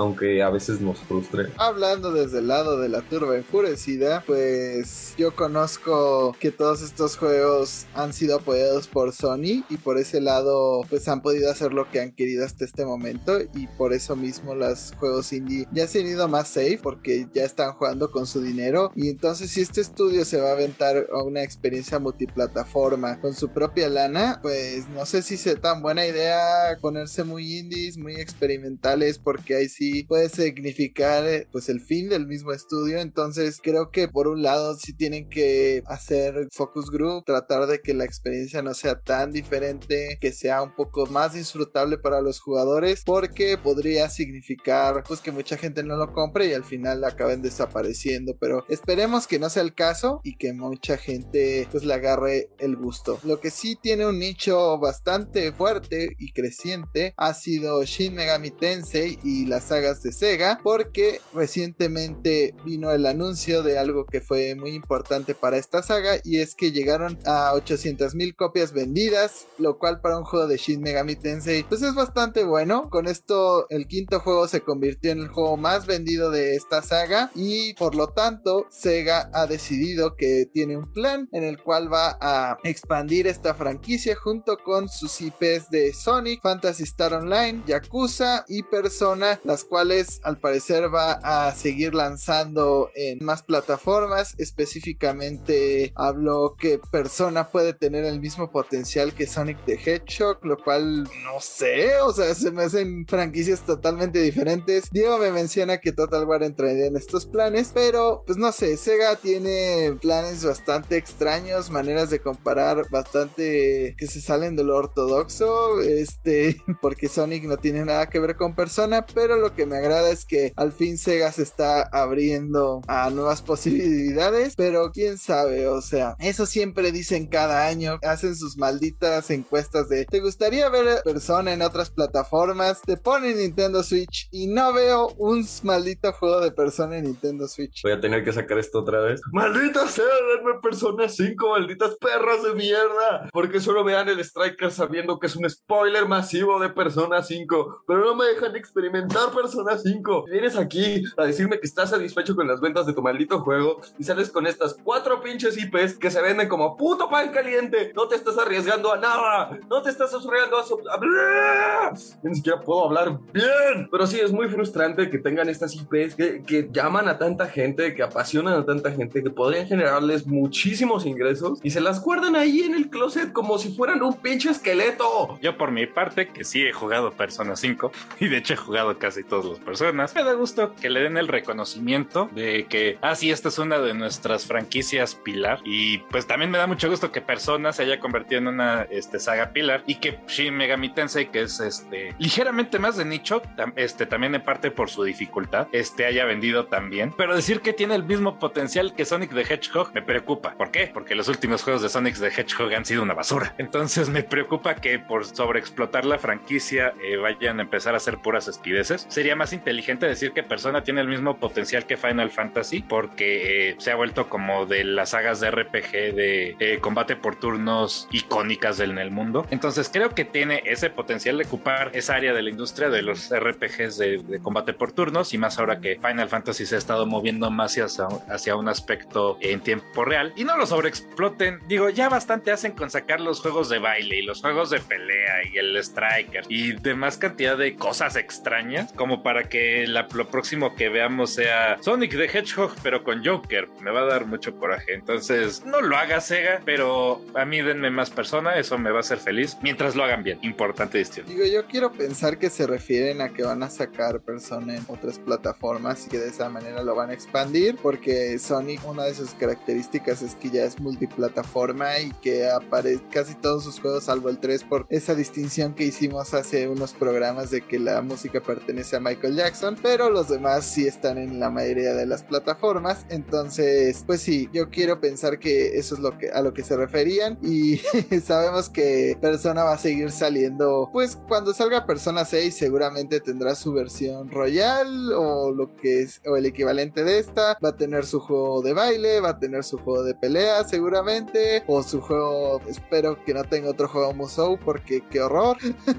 A veces nos frustre. Hablando desde el lado de la turba enfurecida, pues yo conozco que todos estos juegos han sido apoyados por Sony y por ese lado pues han podido hacer lo que han querido hasta este momento y por eso mismo los juegos indie ya se han ido más safe porque ya están jugando con su dinero y entonces si este estudio se va a aventar a una experiencia multiplataforma con su propia lana pues no sé si sea tan buena idea ponerse muy indies muy experimentales porque ahí sí puede significar pues el fin del mismo estudio. Entonces creo que por un lado sí tienen que hacer focus group tratar de que la experiencia no sea tan diferente que sea un poco más disfrutable para los jugadores porque podría significar pues que mucha gente no lo compre y al final acaben desapareciendo. Pero esperemos que no sea el caso y que mucha gente pues le agarre el gusto. Lo que sí tiene un nicho bastante fuerte y creciente ha sido Shin Megami Tensei y las sagas de Sega porque recientemente vino el anuncio de algo que fue muy importante para esta saga y es que llegaron a 800 mil copias vendidas lo cual para un juego de Shin Megami Tensei pues es bastante bueno. Con esto el quinto juego se convirtió en el juego más vendido de esta saga y por lo tanto Sega ha decidido que tiene un plan en el cual va a expandir esta franquicia junto con sus IPs de Sonic, Fantasy Star Online, Yakuza y Persona, las cuales al parecer va a seguir lanzando en más plataformas. Específicamente habló que Persona puede tener el mismo potencial que Sonic the Hedgehog, lo cual no sé, o sea, se me hacen franquicias totalmente diferentes. Diego me menciona que Total War entraría en estos planes, pero pues no sé, Sega tiene planes bastante extraños, maneras de comparar bastante que se salen de lo ortodoxo, este, porque Sonic no tiene nada que ver con persona, pero lo que me agrada es que al fin Sega se está abriendo a nuevas posibilidades, pero quién sabe, o sea, eso siempre dicen cada año, hacen sus malditas encuestas de ¿te gustaría ver persona en otras plataformas? Te ponen Nintendo Switch y no veo un maldito juego de persona en Nintendo Switch. Voy a tener que sacar esto otra vez. Maldita sea, denme Persona 5, malditas perras de mierda. Porque solo vean el Striker sabiendo que es un spoiler masivo de Persona 5. Pero no me dejan experimentar Persona 5. Vienes aquí a decirme que estás satisfecho con las ventas de tu maldito juego y sales con estas cuatro pinches IPs que se venden como puto pan caliente. No te estás arriesgando a nada. No te estás arriesgando a... A... Ni siquiera puedo hablar bien. Pero sí, es muy frustrante que tengan estas IPs que, que llaman a tanta gente, que apasionan a tanta gente, que podrían generarles muchísimos ingresos y se las guardan ahí en el closet como si fueran un pinche esqueleto. Yo por mi parte, que sí he jugado Persona 5 y de hecho he jugado casi todas personas, me da gusto que le den el reconocimiento de que, ah, sí, esta es una de nuestras franquicias pilar y pues también me da mucho gusto que Persona se haya convertido en una este, saga pilar y que Shin Megami Tensei, que es este ligeramente más de nicho, este, también en parte por su dificultad, este haya vendido también, pero decir que tiene el mismo potencial que Sonic the Hedgehog me preocupa. ¿Por qué? Porque los últimos juegos de Sonic the Hedgehog han sido una basura. Entonces me preocupa que por sobreexplotar la franquicia eh, vayan a empezar a hacer puras estupideces. Sería más inteligente decir que Persona tiene el mismo potencial que Final Fantasy porque eh, se ha vuelto como de las sagas de RPG de eh, combate por turnos icónicas en el mundo. Entonces creo que tiene ese potencial de ocupar esa área de la industria de los RPGs de, combate por turnos y más ahora que Final Fantasy se ha estado moviendo más hacia, hacia un aspecto en tiempo real y no lo sobreexploten. Digo, ya bastante hacen con sacar los juegos de baile y los juegos de pelea y el Striker y demás cantidad de cosas extrañas como para que la, lo próximo que veamos sea Sonic the Hedgehog pero con Joker. Me va a dar mucho coraje. Entonces, no lo haga Sega, pero a mí denme más persona, eso me va a hacer feliz mientras lo hagan bien. Importante distinción. Digo, yo quiero pensar que se refieren a que van a sacar Persona en otras plataformas y que de esa manera lo van a expandir porque Sonic una de sus características es que ya es multiplataforma y que aparece casi todos sus juegos salvo el 3 por esa distinción que hicimos hace unos programas de que la música pertenece a Michael Jackson, pero los demás sí están en la mayoría de las plataformas, entonces pues sí, yo quiero pensar que eso es lo que a lo que se referían. Y sabemos que Persona va a seguir saliendo, pues cuando salga Persona 6 seguramente tendrá su versión royal o lo que es o el equivalente de esta, va a tener su juego de baile, va a tener su juego de pelea seguramente o su juego, espero que no tenga otro juego Musou porque qué horror.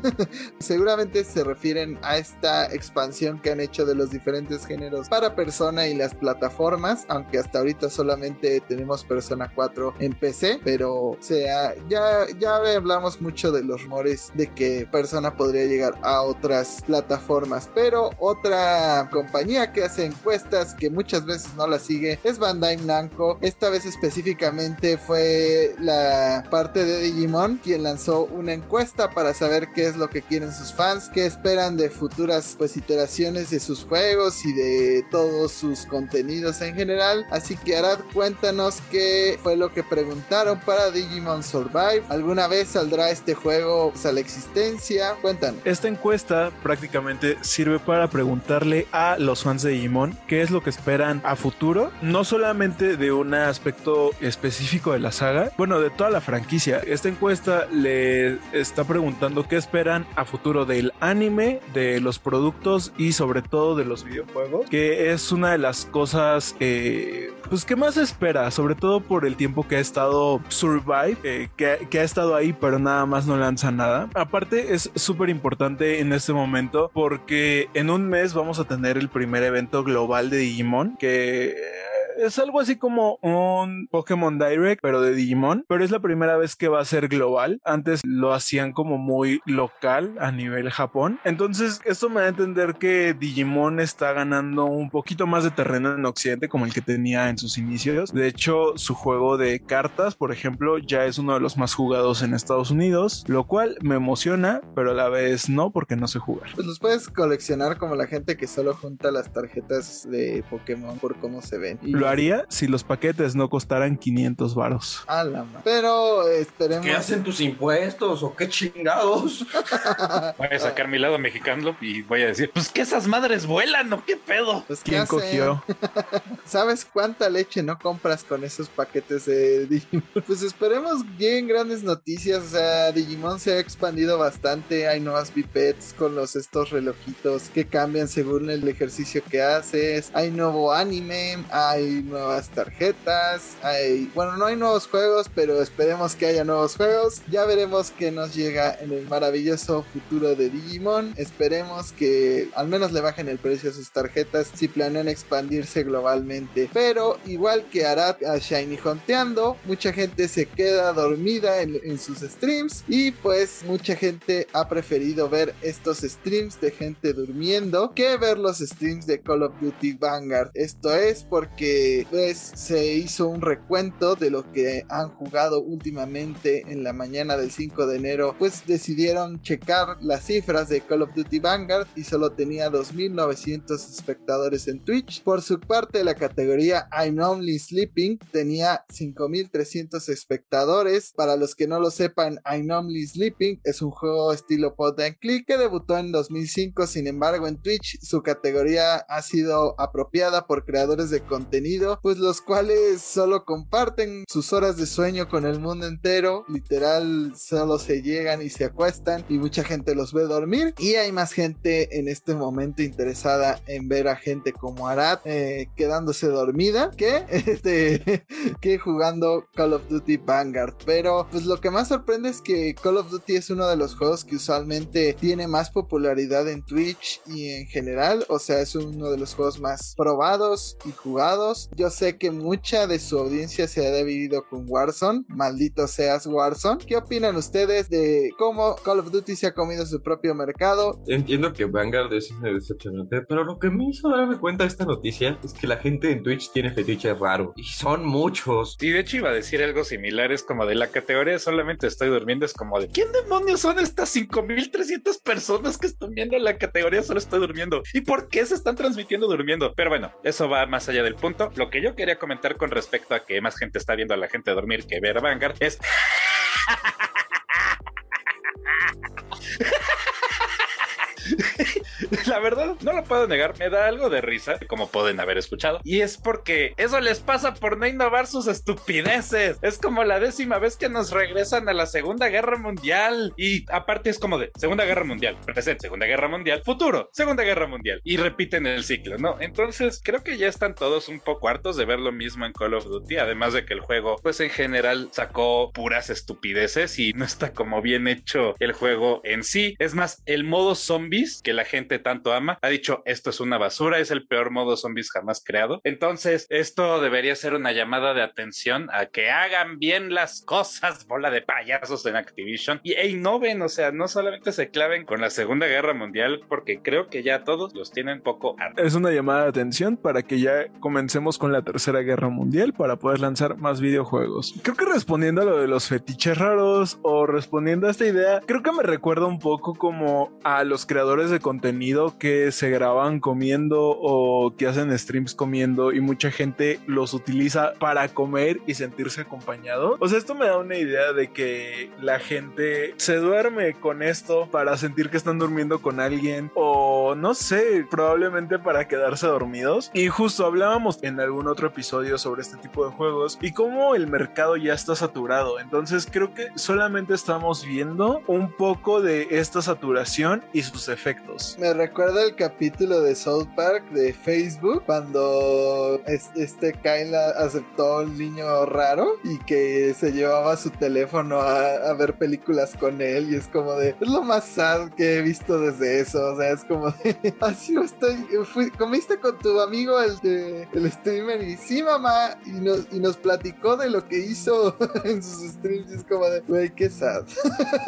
seguramente se refieren a esta expansión que han hecho de los diferentes géneros para Persona y las plataformas, aunque hasta ahorita solamente tenemos Persona 4 en PC, pero sea, ya, ya hablamos mucho de los rumores de que Persona podría llegar a otras plataformas, pero otra compañía que hace encuestas que muchas veces no la sigue es Bandai Namco. Esta vez específicamente fue la parte de Digimon quien lanzó una encuesta para saber qué es lo que quieren sus fans, qué esperan de futuras pues iteraciones de sus juegos y de todos sus contenidos en general. Así que Arad, cuéntanos qué fue lo que preguntaron para Digimon Survive. ¿Alguna vez saldrá este juego a la existencia? Cuéntanos. Esta encuesta prácticamente sirve para preguntarle a los fans de Digimon qué es lo que esperan a futuro, no solamente de un aspecto específico de la saga, bueno, de toda la franquicia. Esta encuesta le está preguntando qué esperan a futuro del anime, de los productos y sobre todo de los videojuegos, que es una de las cosas eh, pues que más espera, sobre todo por el tiempo que ha estado Survive, eh, que, que, ha estado ahí pero nada más no lanza nada. Aparte es súper importante en este momento porque en un mes vamos a tener el primer evento global de Digimon que es algo así como un Pokémon Direct, pero de Digimon. Pero es la primera vez que va a ser global. Antes lo hacían como muy local a nivel Japón. Entonces, esto me da a entender que Digimon está ganando un poquito más de terreno en Occidente, como el que tenía en sus inicios. De hecho, su juego de cartas, por ejemplo, ya es uno de los más jugados en Estados Unidos, lo cual me emociona, pero a la vez no, porque no sé jugar. Pues los puedes coleccionar como la gente que solo junta las tarjetas de Pokémon por cómo se ven. Y lo haría si los paquetes no costaran 500 varos. Pero esperemos. ¿Qué hacen tus impuestos o qué chingados? voy a sacar mi lado mexicano y voy a decir, pues que esas madres vuelan, ¿no? ¿Qué pedo? Pues, ¿Quién cogió? ¿Sabes cuánta leche no compras con esos paquetes de Digimon? Pues esperemos bien grandes noticias. O sea, Digimon se ha expandido bastante. Hay nuevas bipeds con los estos relojitos que cambian según el ejercicio que haces. Hay nuevo anime. Hay nuevas tarjetas, hay, bueno, no hay nuevos juegos, pero esperemos que haya nuevos juegos. Ya veremos qué nos llega en el maravilloso futuro de Digimon. Esperemos que al menos le bajen el precio a sus tarjetas si planean expandirse globalmente. Pero igual que hará a Shiny Honteando, mucha gente se queda dormida en, en sus streams y pues mucha gente ha preferido ver estos streams de gente durmiendo que ver los streams de Call of Duty Vanguard. Esto es porque pues se hizo un recuento de lo que han jugado últimamente en la mañana del 5 de enero, pues decidieron checar las cifras de Call of Duty Vanguard y solo tenía 2.900 espectadores en Twitch. Por su parte, la categoría I'm Only Sleeping tenía 5.300 espectadores. Para los que no lo sepan, I'm Only Sleeping es un juego estilo Pod and Click que debutó en 2005, sin embargo en Twitch su categoría ha sido apropiada por creadores de contenido pues los cuales solo comparten sus horas de sueño con el mundo entero, literal solo se llegan y se acuestan y mucha gente los ve dormir. Y hay más gente en este momento interesada en ver a gente como Arad eh, quedándose dormida que, este, que jugando Call of Duty Vanguard, pero pues lo que más sorprende es que Call of Duty es uno de los juegos que usualmente tiene más popularidad en Twitch y en general, o sea es uno de los juegos más probados y jugados juegos. Yo sé que mucha de su audiencia se ha dividido con Warzone. Maldito seas Warzone. ¿Qué opinan ustedes de cómo Call of Duty se ha comido su propio mercado? Entiendo que Vanguard es decepcionante, pero lo que me hizo darme cuenta de esta noticia es que la gente en Twitch tiene fetiches raros. Y son muchos. Y de hecho iba a decir algo similar, es como de la categoría solamente estoy durmiendo, es como de ¿quién demonios son estas 5300 personas que están viendo la categoría solo estoy durmiendo? ¿Y por qué se están transmitiendo durmiendo? Pero bueno, eso va más allá del punto. Lo que yo quería comentar con respecto a que más gente está viendo a la gente dormir que ver a Vanguard es... la verdad, no lo puedo negar, me da algo de risa, como pueden haber escuchado. Y es porque eso les pasa por no innovar sus estupideces. Es como la décima vez que nos regresan a la Segunda Guerra Mundial. Y aparte es como de Segunda Guerra Mundial, presente, Segunda Guerra Mundial, futuro, Segunda Guerra Mundial. Y repiten el ciclo, ¿no? Entonces creo que ya están todos un poco hartos de ver lo mismo en Call of Duty. Además de que el juego, pues en general, sacó puras estupideces y no está como bien hecho el juego en sí. Es más, el modo zombies que la gente tanto ama, ha dicho esto es una basura, es el peor modo zombies jamás creado. Entonces, esto debería ser una llamada de atención a que hagan bien las cosas, bola de payasos en Activision y e innoven, o sea, no solamente se claven con la Segunda Guerra Mundial, porque creo que ya todos los tienen poco hartos. Es una llamada de atención para que ya comencemos con la Tercera Guerra Mundial para poder lanzar más videojuegos. Creo que respondiendo a lo de los fetiches raros o respondiendo a esta idea, creo que me recuerda un poco como a los creadores de contenido que se graban comiendo o que hacen streams comiendo y mucha gente los utiliza para comer y sentirse acompañado. O sea, esto me da una idea de que la gente se duerme con esto para sentir que están durmiendo con alguien o no sé, probablemente para quedarse dormidos. Y justo hablábamos en algún otro episodio sobre este tipo de juegos y cómo el mercado ya está saturado. Entonces creo que solamente estamos viendo un poco de esta saturación y sus efectos. Me recuerda el capítulo de South Park de Facebook cuando este Kyle aceptó un niño raro y que se llevaba su teléfono a, ver películas con él y es como de es lo más sad que he visto desde eso o sea es como de así estoy comiste con tu amigo el el streamer y sí mamá y nos, y nos platicó de lo que hizo en sus streams y es como de güey qué sad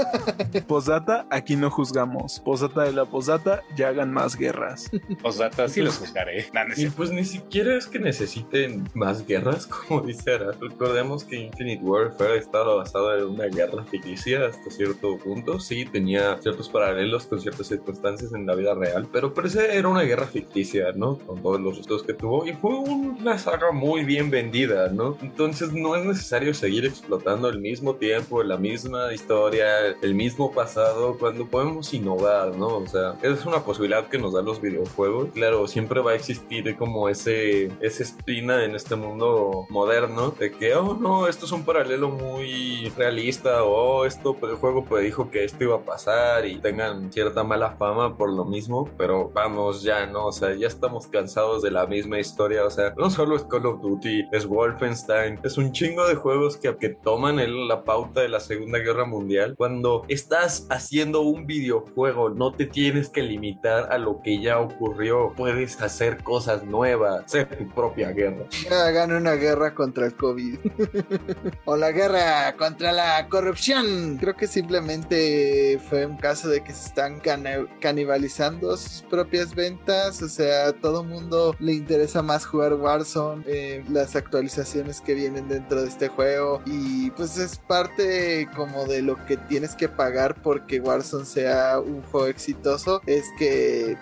posdata aquí no juzgamos. Posdata de la posdata ya hagan más guerras. Posdata sí los juzgaré. Y pues ni siquiera es que necesiten más guerras como dice Ara recordemos que Infinite Warfare estaba basado en una guerra ficticia hasta cierto punto. Sí tenía ciertos paralelos con ciertas circunstancias en la vida real pero parece era una guerra ficticia no con todos los resultados que tuvo. Y fue una saga muy bien vendida no entonces no es necesario seguir explotando el mismo tiempo la misma historia el mismo pasado cuando podemos innovar no o sea es una posibilidad que nos dan los videojuegos. Claro siempre va a existir como ese esa espina en este mundo moderno de que oh no esto es un paralelo muy realista o oh, esto pues, el juego predijo que esto iba a pasar y tengan cierta mala fama por lo mismo pero vamos ya no o sea ya estamos cansados de la misma historia o sea no solo es Call of Duty es Wolfenstein es un chingo de juegos que, que toman el, la pauta de la Segunda Guerra Mundial. Cuando estás haciendo un videojuego no te tienes que limitar a lo que ya ocurrió puedes hacer cosas nuevas ser tu propia guerra. Hagan una guerra contra el COVID. O la guerra contra la corrupción. Creo que simplemente fue un caso de que se están canibalizando sus propias ventas. O sea a todo mundo le interesa más jugar Warzone eh, las actualizaciones que vienen dentro de este juego. Y pues es parte como de lo que tienes que pagar porque Warzone sea un juego exitoso. Es que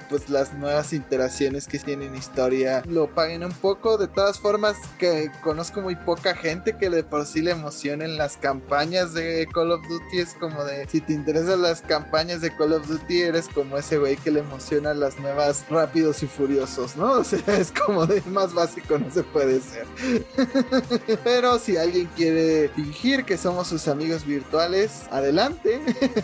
pues las nuevas interacciones que tienen historia lo paguen un poco. De todas formas que conozco muy poca gente que de por sí le emocionen las campañas de Call of Duty. Es como de si te interesan las campañas de Call of Duty eres como ese güey que le emociona las nuevas rápidos y furiosos no o sea es como de más básico no se puede ser. Pero si alguien quiere fingir que somos sus amigos virtuales adelante.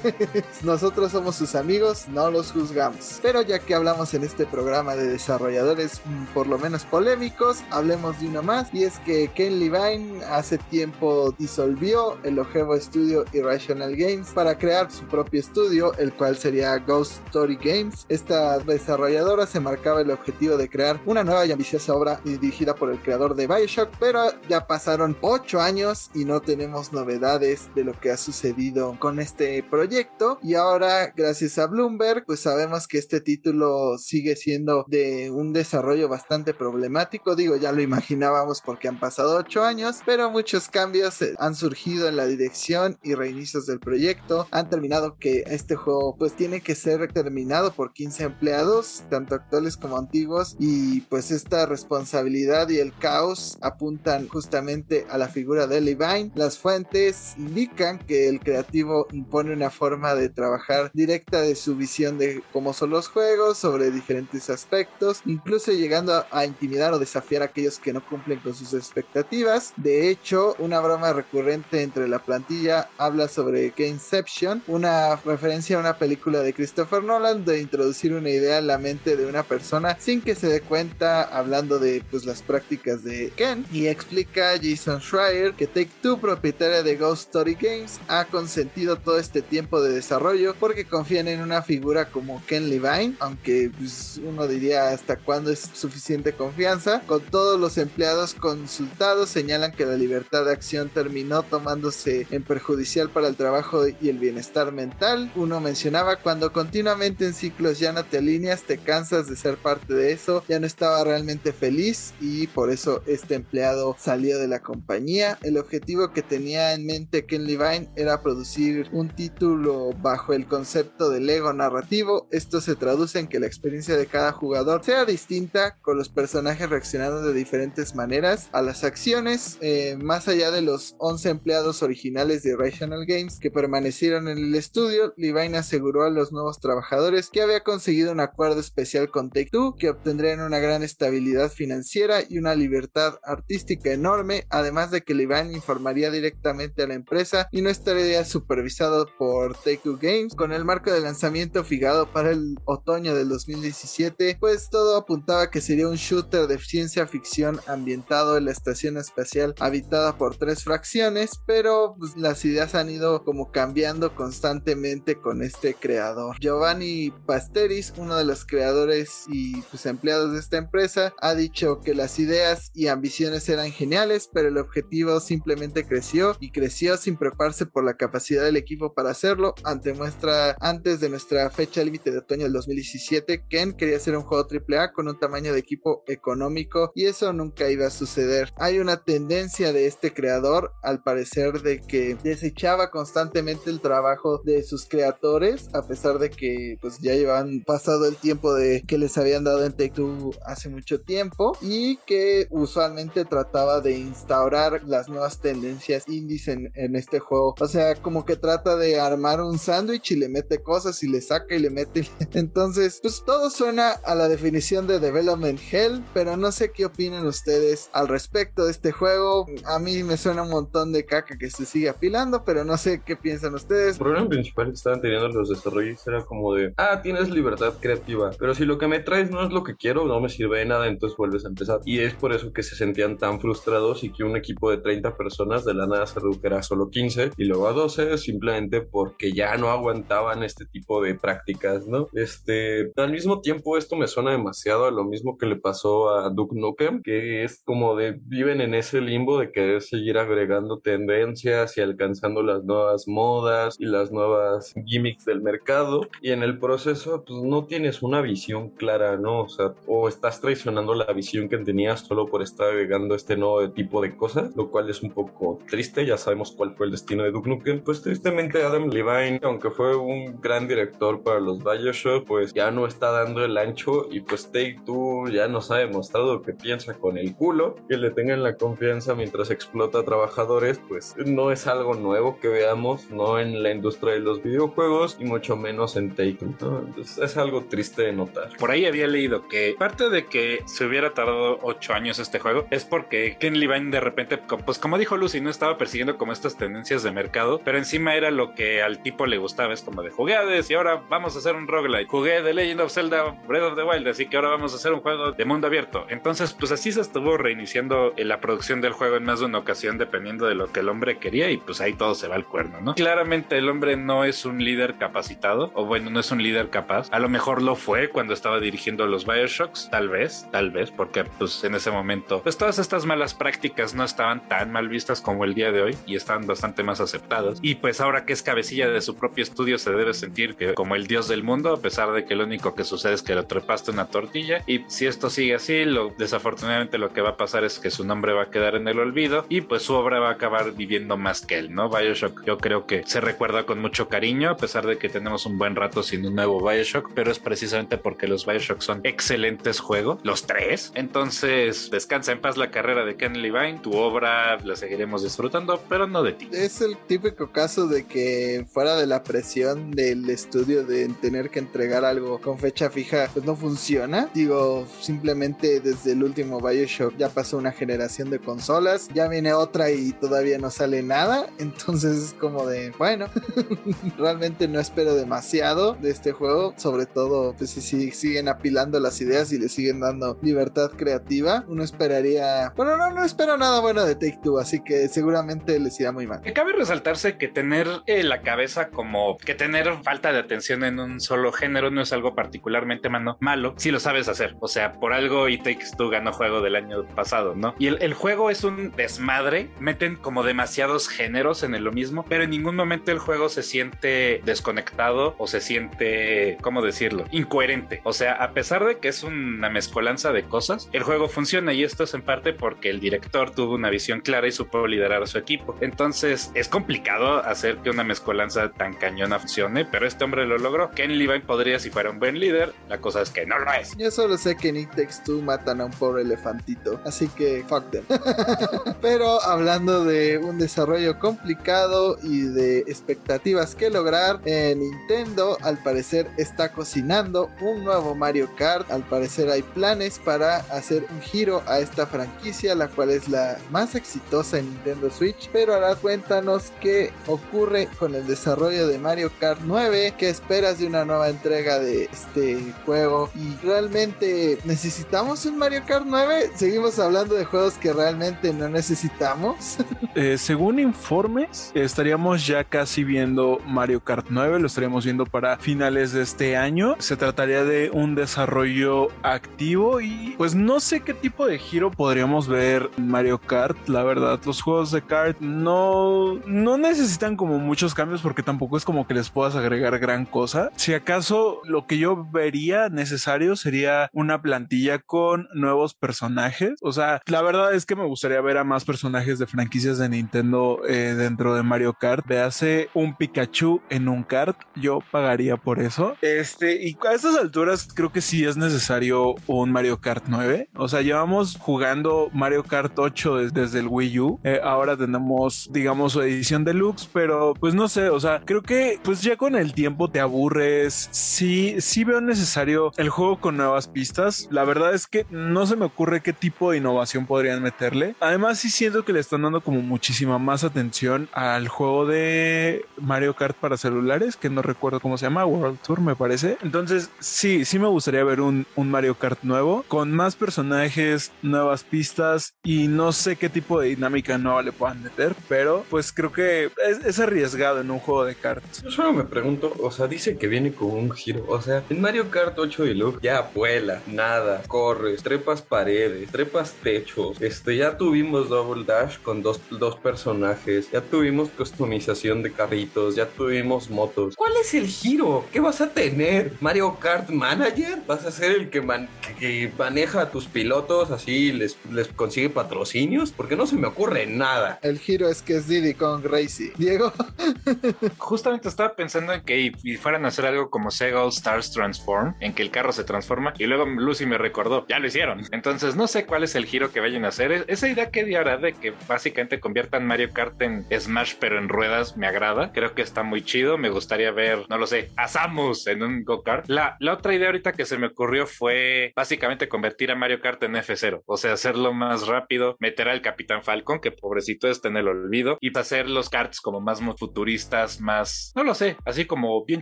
Nosotros somos sus amigos no los juzgamos pero ya que hablamos en este programa de desarrolladores mm, por lo menos polémicos hablemos de uno más y es que Ken Levine hace tiempo disolvió el Ojevo Studio Irrational Games para crear su propio estudio el cual sería Ghost Story Games esta desarrolladora se marcaba el objetivo de crear una nueva y ambiciosa obra dirigida por el creador de Bioshock, pero ya pasaron 8 años y no tenemos novedades de lo que ha sucedido con este proyecto. Y ahora, gracias a Bloomberg, pues sabemos que este título sigue siendo de un desarrollo bastante problemático. Digo, ya lo imaginábamos porque han pasado 8 años, pero muchos cambios eh, han surgido en la dirección y reinicios del proyecto han terminado que este juego pues tiene que ser terminado por 15 empleados, tanto actuales como antiguos, y pues esta responsabilidad y el caos apuntan justamente a la figura de Levine. Las fuentes indican que el creativo impone una forma de trabajar directa de su visión de cómo son los juegos, sobre diferentes aspectos, incluso llegando a intimidar o desafiar a aquellos que no cumplen con sus expectativas. De hecho, una broma recurrente entre la plantilla habla sobre Gameception, una referencia a una película de Christopher Nolan de introducir una idea en la mente de una persona sin que se dé cuenta hablando de pues las prácticas de Ken y explica Jason Schreier que Take Two propietaria de Ghost Story Games ha consentido todo este tiempo de desarrollo porque confían en una figura como Ken Levine aunque pues, uno diría hasta cuándo es suficiente confianza con todos los empleados consultados señalan que la libertad de acción terminó tomándose en perjudicial para el trabajo y el bienestar mental uno mencionaba cuando continuamente en ciclos ya no te alineas, te cansas de ser parte de eso, ya no estaba realmente feliz y por eso este empleado salió de la compañía. El objetivo que tenía en mente Ken Levine era producir un título bajo el concepto del ego narrativo. Esto se traduce en que la experiencia de cada jugador sea distinta, con los personajes reaccionando de diferentes maneras a las acciones, eh, más allá de los 11 empleados originales de Rational Games que permanecieron en el estudio, Levine aseguró a los nuevos trabajadores que había conseguido un acuerdo especial con Take Two que obtendrían una gran estabilidad financiera y una libertad artística enorme, además de que Levine informaría directamente a la empresa y no estaría supervisado por Take Two Games. Con el marco de lanzamiento fijado para el otoño del 2017, pues todo apuntaba que sería un shooter de ciencia ficción ambientado en la estación espacial habitada por tres fracciones, pero pues, las ideas han ido como cambiando constantemente con este creador. Giovanni Pasteris, uno de los creadores y pues, empleados de esta empresa, ha dicho que las ideas y ambiciones eran geniales, pero el objetivo simplemente creció y creció sin preocuparse por la capacidad del equipo para hacerlo. Ante muestra, antes de nuestra fecha límite de otoño del 2017, Ken quería hacer un juego AAA con un tamaño de equipo económico y eso nunca iba a suceder. Hay una tendencia de este creador, al parecer, de que desechaba constantemente el trabajo de sus creadores, a pesar de que pues ya llevan pasado el tiempo de que les habían dado en Take Two hace mucho tiempo y que usualmente trataba de instaurar las nuevas tendencias indies en este juego. O sea, como que trata de armar un sándwich y le mete cosas y le saca y le mete. Entonces, pues todo suena a la definición de Development Hell, pero no sé qué opinan ustedes al respecto de este juego. A mí me suena un montón de caca que se sigue apilando, pero no sé qué piensan ustedes. El problema principal que estaban teniendo los desarrollistas era como de, ah, tienes libertad creativa, pero si lo que me traes no es lo que quiero, no me sirve de nada, entonces vuelves a empezar. Y es por eso que se sentían tan frustrados y que un equipo de 30 personas de la nada se redujera a solo 15 y luego a 12 simplemente porque ya no aguantaban este tipo de prácticas, ¿no? Este, al mismo tiempo esto me suena demasiado a lo mismo que le pasó a Duke Nukem, que es como de viven en ese limbo de querer seguir agregando tendencias y alcanzando las nuevas modas y las nuevas gimmicks del mercado y en el proceso pues no tienes una visión clara, ¿no? O sea, o estás traicionando la visión que tenías solo por estar agregando este nuevo tipo de cosas, lo cual es un poco triste, ya sabemos cuál fue el destino de Duke Nukem, pues tristemente Adam Levine, aunque fue un gran director para los Bioshock, pues ya no está dando el ancho y pues Take Two ya nos ha demostrado que piensa con el culo, que le tengan la confianza mientras explota trabajadores, pues no es algo nuevo que veamos, no en la industria de los videojuegos y mucho menos en Take Two, Entonces es algo triste de notar. Por ahí había leído que parte de que se hubiera tardado 8 años este juego es porque Ken Levine de repente, pues como dijo Lucy, no estaba persiguiendo como estas tendencias de mercado, pero encima era lo que al tipo le gustaba, es como de jugueades y ahora vamos a hacer un roguelike. Jugué The Legend of Zelda Breath of the Wild, así que ahora vamos a hacer un juego de mundo abierto. Entonces, pues así se estuvo reiniciando la producción del juego en más de una ocasión dependiendo de lo que el hombre quería y pues ahí todo se va al cuerno, ¿no? Claramente el hombre no es un líder capacitado, o bueno, no es un líder capaz. A lo mejor lo fue cuando estaba dirigiendo los Bioshocks, tal vez, tal vez, porque pues en ese momento, pues todas estas malas prácticas no estaban tan mal vistas como el día de hoy y estaban bastante más aceptadas. Y pues ahora que es cabecilla de su propio estudio se debe sentir que como el dios del mundo, a pesar de que lo único que sucede es que le trepaste una tortilla. Y si esto sigue así, lo, desafortunadamente lo que va a pasar es que su nombre va a quedar en el olvido y pues su obra va a acabar viviendo más que él, ¿no? Bioshock yo creo que se recuerda con mucho cariño, a pesar de que tenemos un buen rato sin un nuevo Bioshock, pero es precisamente porque los Bioshock son excelentes juegos, los tres. Entonces, descansa en paz la carrera de Ken Levine, tu obra la seguiremos disfrutando, pero no de ti. Es el típico caso de que fuera de la presión del estudio de tener que entregar algo con fecha fija, pues no funciona. Digo, simplemente desde el último Bioshock ya pasó una generación de consolas, ya viene otra y todavía no sale nada, entonces es como de, bueno, realmente no espero demasiado de este juego, sobre todo pues si siguen apilando las ideas y le siguen dando libertad creativa, uno esperaría, bueno, no, no espero nada bueno de Take Two, así que seguramente les irá muy mal. Cabe resaltarse que tener eh, la cabeza como que tener falta de atención en un solo género no es algo particularmente malo si lo sabes hacer. O sea, por algo y Takes Two ganó juego del año pasado, ¿no? Y el, el juego es un desmadre, meten como demasiados géneros en el, lo mismo, pero en ningún momento el juego se siente desconectado o se siente, ¿cómo decirlo? Incoherente. O sea, a pesar de que es una mezcolanza de cosas, el juego funciona y esto es en parte porque el director tuvo una visión clara y supo liderar a su equipo. Entonces, es complicado hacer que una mezcolanza tan cañona funcione, pero este hombre lo logró. Ken Levine podría si fuera un buen líder, la cosa es que no lo es. Yo solo sé que en It Takes matan a un pobre elefantito, así que fuck them. pero hablando de un desarrollo complicado y de expectativas que lograr, eh, Nintendo al parecer está cocinando un nuevo Mario Kart. Al parecer hay planes para hacer un giro a esta franquicia, la cual es la más exitosa en Nintendo Switch. Pero ahora cuéntanos qué ocurre con el desarrollo de Mario Kart 9, qué esperas de una nueva entrega de este juego y realmente necesitamos un Mario Kart 9. Seguimos hablando de juegos que realmente no necesitamos. Eh, según informes, estaríamos ya casi viendo Mario Kart 9, lo estaríamos viendo para finales de este año. Se trataría de un desarrollo activo y pues no sé qué tipo de giro podríamos ver en Mario Kart. La verdad, los juegos de kart no, no necesitan como muchos cambios porque tampoco es como que les puedas agregar gran cosa. Si acaso lo que yo vería necesario sería una plantilla con nuevos personajes. O sea, la verdad es que me gustaría ver a más personajes de franquicias de Nintendo eh, dentro de Mario Kart. Vease un Pikachu en un kart, yo pagaría por eso. Este, y a estas alturas creo que sí es necesario un Mario Kart 9. O sea, llevamos jugando Mario Kart 8 desde el Wii U. Eh, ahora tenemos, digamos, su edición deluxe, pero pues no sé, o sea, creo que pues ya con el tiempo te aburres. Sí, sí veo necesario el juego con nuevas pistas. La verdad es que no se me ocurre qué tipo de innovación podrían meterle. Además, sí siento que le están dando como muchísima más atención al juego de Mario Kart para celulares, que no recuerdo cómo se llama, World Tour me parece. Entonces, sí, sí me gustaría ver un, Mario Kart nuevo, con más personajes, nuevas pistas y no sé qué tipo de dinámica nueva le puedan meter, pero pues creo que es, es arriesgado en un juego de cartas. Yo solo me pregunto, o sea, dice que viene con un giro, o sea, en Mario Kart 8 Deluxe ya vuela, nada, corres, trepas paredes, trepas techos, este, ya tuvimos Double Dash con dos, dos personajes, ya tuvimos customización de carritos, ya tuvimos motos. ¿Cuál es el giro? ¿Qué vas a tener? ¿Mario Kart Manager? ¿Vas a ser el que, man- que- que maneja a tus pilotos así les, les consigue patrocinios? Porque no se me ocurre nada. El giro es que es Diddy Kong Racing. Diego, Justamente estaba pensando en que y, y fueran a hacer algo como Sega All Stars Transform, en que el carro se transforma y luego Lucy me recordó, ya lo hicieron. Entonces no sé cuál es el giro que vayan a hacer. Es- Esa idea que di ahora de que básicamente conviertan Mario Kart en Smash pero en ruedas me agrada. Creo que está muy chido. Me gustaría ver, no lo sé, a Samus en un go-kart. La, la otra idea ahorita que se me ocurrió fue básicamente convertir a Mario Kart en F0. O sea, hacerlo más rápido, meter al Capitán Falcon, que pobrecito está en el olvido, y hacer los karts como más futuristas, más, no lo sé, así como bien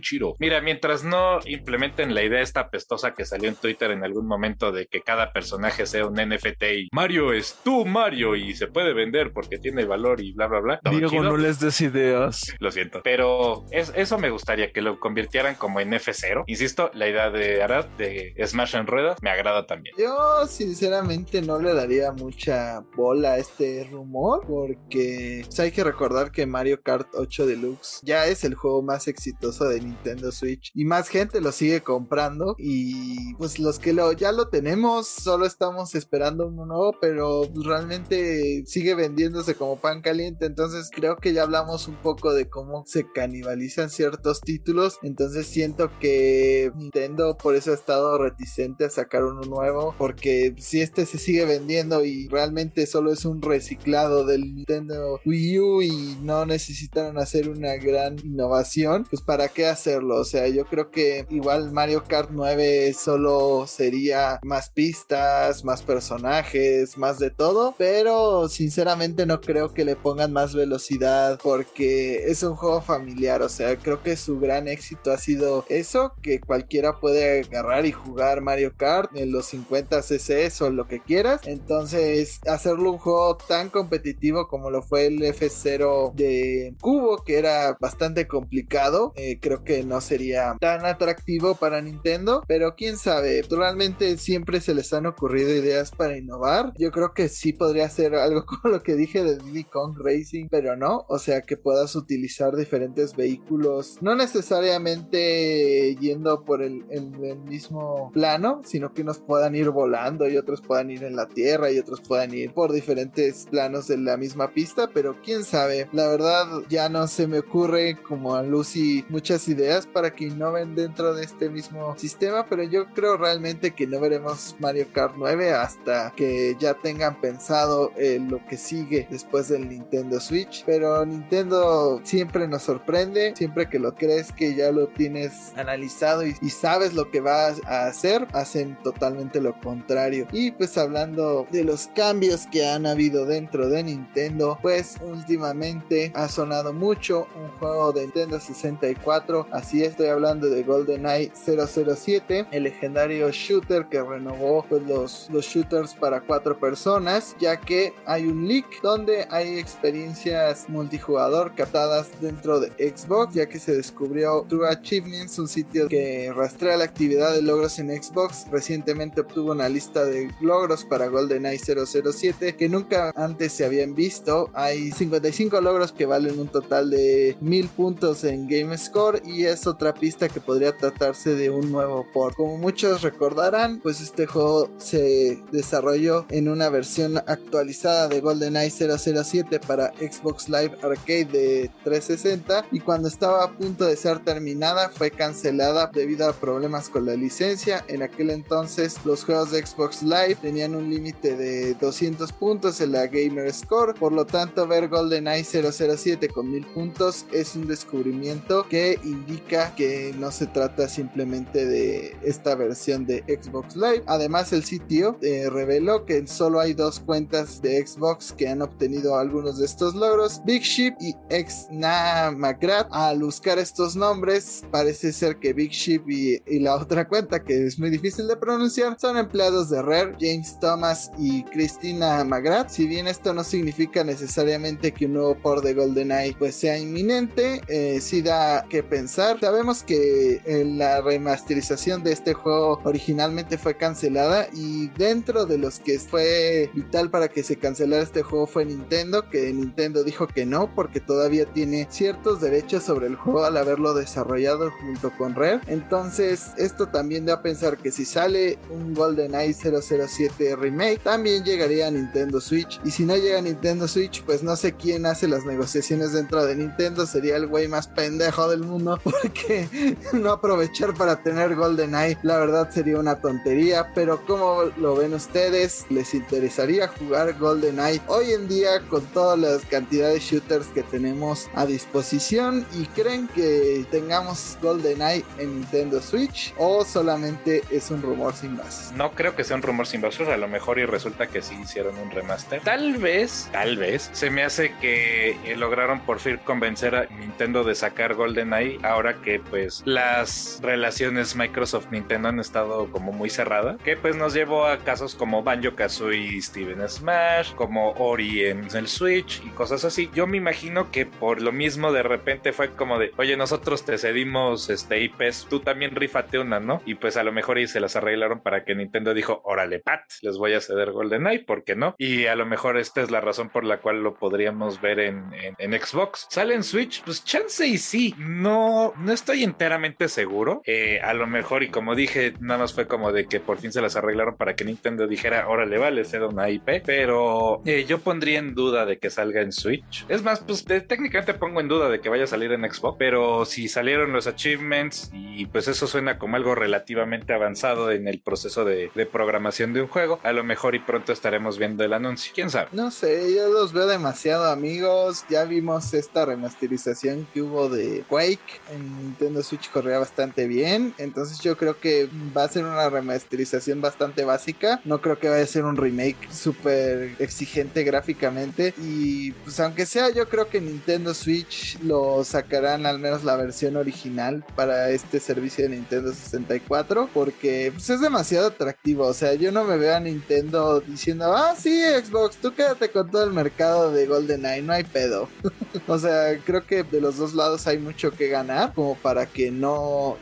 chido. Mira, mientras no implementen la idea esta pestosa que salió en Twitter en algún momento de que cada personaje sea un NFT y Mario es tú, Mario, y se puede vender porque tiene valor y bla, bla, bla. Diego, chido. no les des ideas. Lo siento. Pero es- eso me gustaría que lo convirtieran como en F0 cero. Insisto, la idea de Arad de Smash en ruedas me agrada también. Yo sinceramente no le daría mucha bola a este rumor porque pues, hay que recordar que Mario Kart 8 Deluxe ya es el juego más exitoso de Nintendo Switch y más gente lo sigue comprando y pues los que lo, ya lo tenemos solo estamos esperando uno nuevo pero realmente sigue vendiéndose como pan caliente entonces creo que ya hablamos un poco de cómo se canibalizan ciertos títulos entonces siento que Nintendo por eso ha estado reticente a sacar uno nuevo porque si este se sigue vendiendo y realmente solo es un reciclado del Nintendo Wii U y no necesitan hacer una gran innovación, pues para qué hacerlo. O sea, yo creo que igual Mario Kart 9 solo sería más pistas, más personajes, más de todo, pero sinceramente no creo que le pongan más velocidad porque es un juego familiar. O sea, creo que su gran éxito ha sido eso, que cualquiera puede agarrar y jugar Mario Kart en los 50 cc o lo que quieras. Entonces, hacerlo un juego tan competitivo como lo fue el F0 de Cubo, que era bastante complicado, eh, creo que no sería tan atractivo para Nintendo, pero quién sabe, realmente siempre se les han ocurrido ideas para innovar. Yo creo que sí podría ser algo como lo que dije de Diddy Kong Racing, pero no, o sea que puedas utilizar diferentes vehículos, no necesariamente yendo por el, el mismo plano, sino que unos puedan ir volando y otros puedan ir en la tierra y otros puedan ir por diferentes planos de la misma pista, pero quién sabe, la verdad ya no se me ocurre como a Lucy muchas ideas para que innoven dentro de este mismo sistema, pero yo creo realmente que no veremos Mario Kart 9 hasta que ya tengan pensado lo que sigue después del Nintendo Switch, pero Nintendo siempre nos sorprende, siempre que lo crees que ya lo tienes analizado y, y sabes lo que vas a hacer, hacen totalmente lo contrario. Y pues hablando de los cambios que han habido dentro de Nintendo, pues últimamente ha sonado mucho un juego de Nintendo 64, así estoy hablando de GoldenEye 007, el legendario shooter que renovó pues, los, shooters para cuatro personas, ya que hay un leak donde hay experiencias multijugador captadas dentro de Xbox, ya que se descubrió True Achievements, un sitio que rastrea la actividad de logros en Xbox, recientemente obtuvo una lista de logros para GoldenEye 007 que nunca antes se habían visto. Hay 55 logros que valen un total de 1000 puntos en Game Score y es otra pista que podría tratarse de un nuevo port. Como muchos recordarán, pues este juego se desarrolló en una versión actualizada de GoldenEye 007 para Xbox Live Arcade de 360 y cuando estaba a punto de ser terminada fue cancelada debido a problemas con la licencia. En aquel entonces los juegos de Xbox Live tenían un límite de 200 puntos en la Gamer Score, por lo tanto ver GoldenEye 007 con 1000 puntos es un descubrimiento que indica que no se trata simplemente de esta versión de Xbox Live. Además el sitio eh, reveló que solo hay dos cuentas de Xbox que han obtenido algunos de estos logros, Big Ship y Exna McGrath. Al buscar estos nombres parece ser que Big Ship y, y la otra cuenta que es muy difícil de pronunciar son empleados de Rare, James Thomas y Christina McGrath. Si bien esto no significa necesariamente que un nuevo port de GoldenEye pues sea inminente, eh, sí da que pensar. Sabemos que la remasterización de este juego originalmente fue cancelada y dentro de los que fue vital para que se cancelara este juego fue Nintendo, que Nintendo dijo que no porque todavía tiene ciertos derechos sobre el juego al haberlo desarrollado junto con Rare. Entonces esto también da a pensar que si sale un GoldenEye 007 remake, también llegaría a Nintendo Switch. Y si no llega a Nintendo Switch, pues no sé quién hace las negociaciones dentro de Nintendo. Sería el güey más pendejo del mundo. Porque no aprovechar para tener GoldenEye, la verdad sería una tontería. Pero como lo ven ustedes, les interesaría jugar GoldenEye hoy en día con todas las cantidades de shooters que tenemos a disposición. Y creen que tengamos GoldenEye en Nintendo Switch o solamente es un rumor sin base. No creo que sea un rumor sin base, a lo mejor y resulta que sí hicieron un remaster. Tal vez, tal vez, se me hace que eh, lograron por fin convencer a Nintendo de sacar GoldenEye ahora que pues las relaciones Microsoft-Nintendo han estado como muy cerradas, que pues nos llevó a casos como Banjo-Kazooie y Steven Smash, como Ori en el Switch y cosas así. Yo me imagino que por lo mismo de repente fue como de, oye, nosotros te cedimos este IP IPs, tú también rífate una, ¿no? Y pues a lo mejor y se las arreglaron para que Nintendo dijo, órale, Pat, les voy a ceder GoldenEye, ¿por qué no? Y a lo mejor esta es la razón por la cual lo podríamos ver en, en, Xbox. ¿Sale en Switch? Pues chance y sí. No, no estoy enteramente seguro. Eh, a lo mejor, y como dije, nada más fue como de que por fin se las arreglaron para que Nintendo dijera, órale, vale, cedo una IP. Pero eh, yo pondría en duda de que salga en Switch. Es más, pues técnicamente pongo en duda de que vaya a salir en Xbox. Pero si salieron los achievements y pues eso suena como algo relativamente avanzado en el proceso de, programación de un juego, a lo mejor y pronto estaremos viendo el anuncio. ¿Quién sabe? No sé, yo los veo demasiado amigos. Ya vimos esta remasterización que hubo de Quake en Nintendo Switch corría bastante bien. Entonces yo creo que va a ser una remasterización bastante básica. No creo que vaya a ser un remake súper exigente gráficamente. Y pues aunque sea, yo creo que Nintendo Switch lo sacarán al menos la versión original para este servicio de Nintendo 64. Porque pues, es demasiado atractivo. O sea, yo no me veo a Nintendo diciendo, ah, sí, Xbox, tú quédate con todo el mercado de GoldenEye, no hay pedo. o sea, creo que de los dos lados hay mucho que ganar como para que no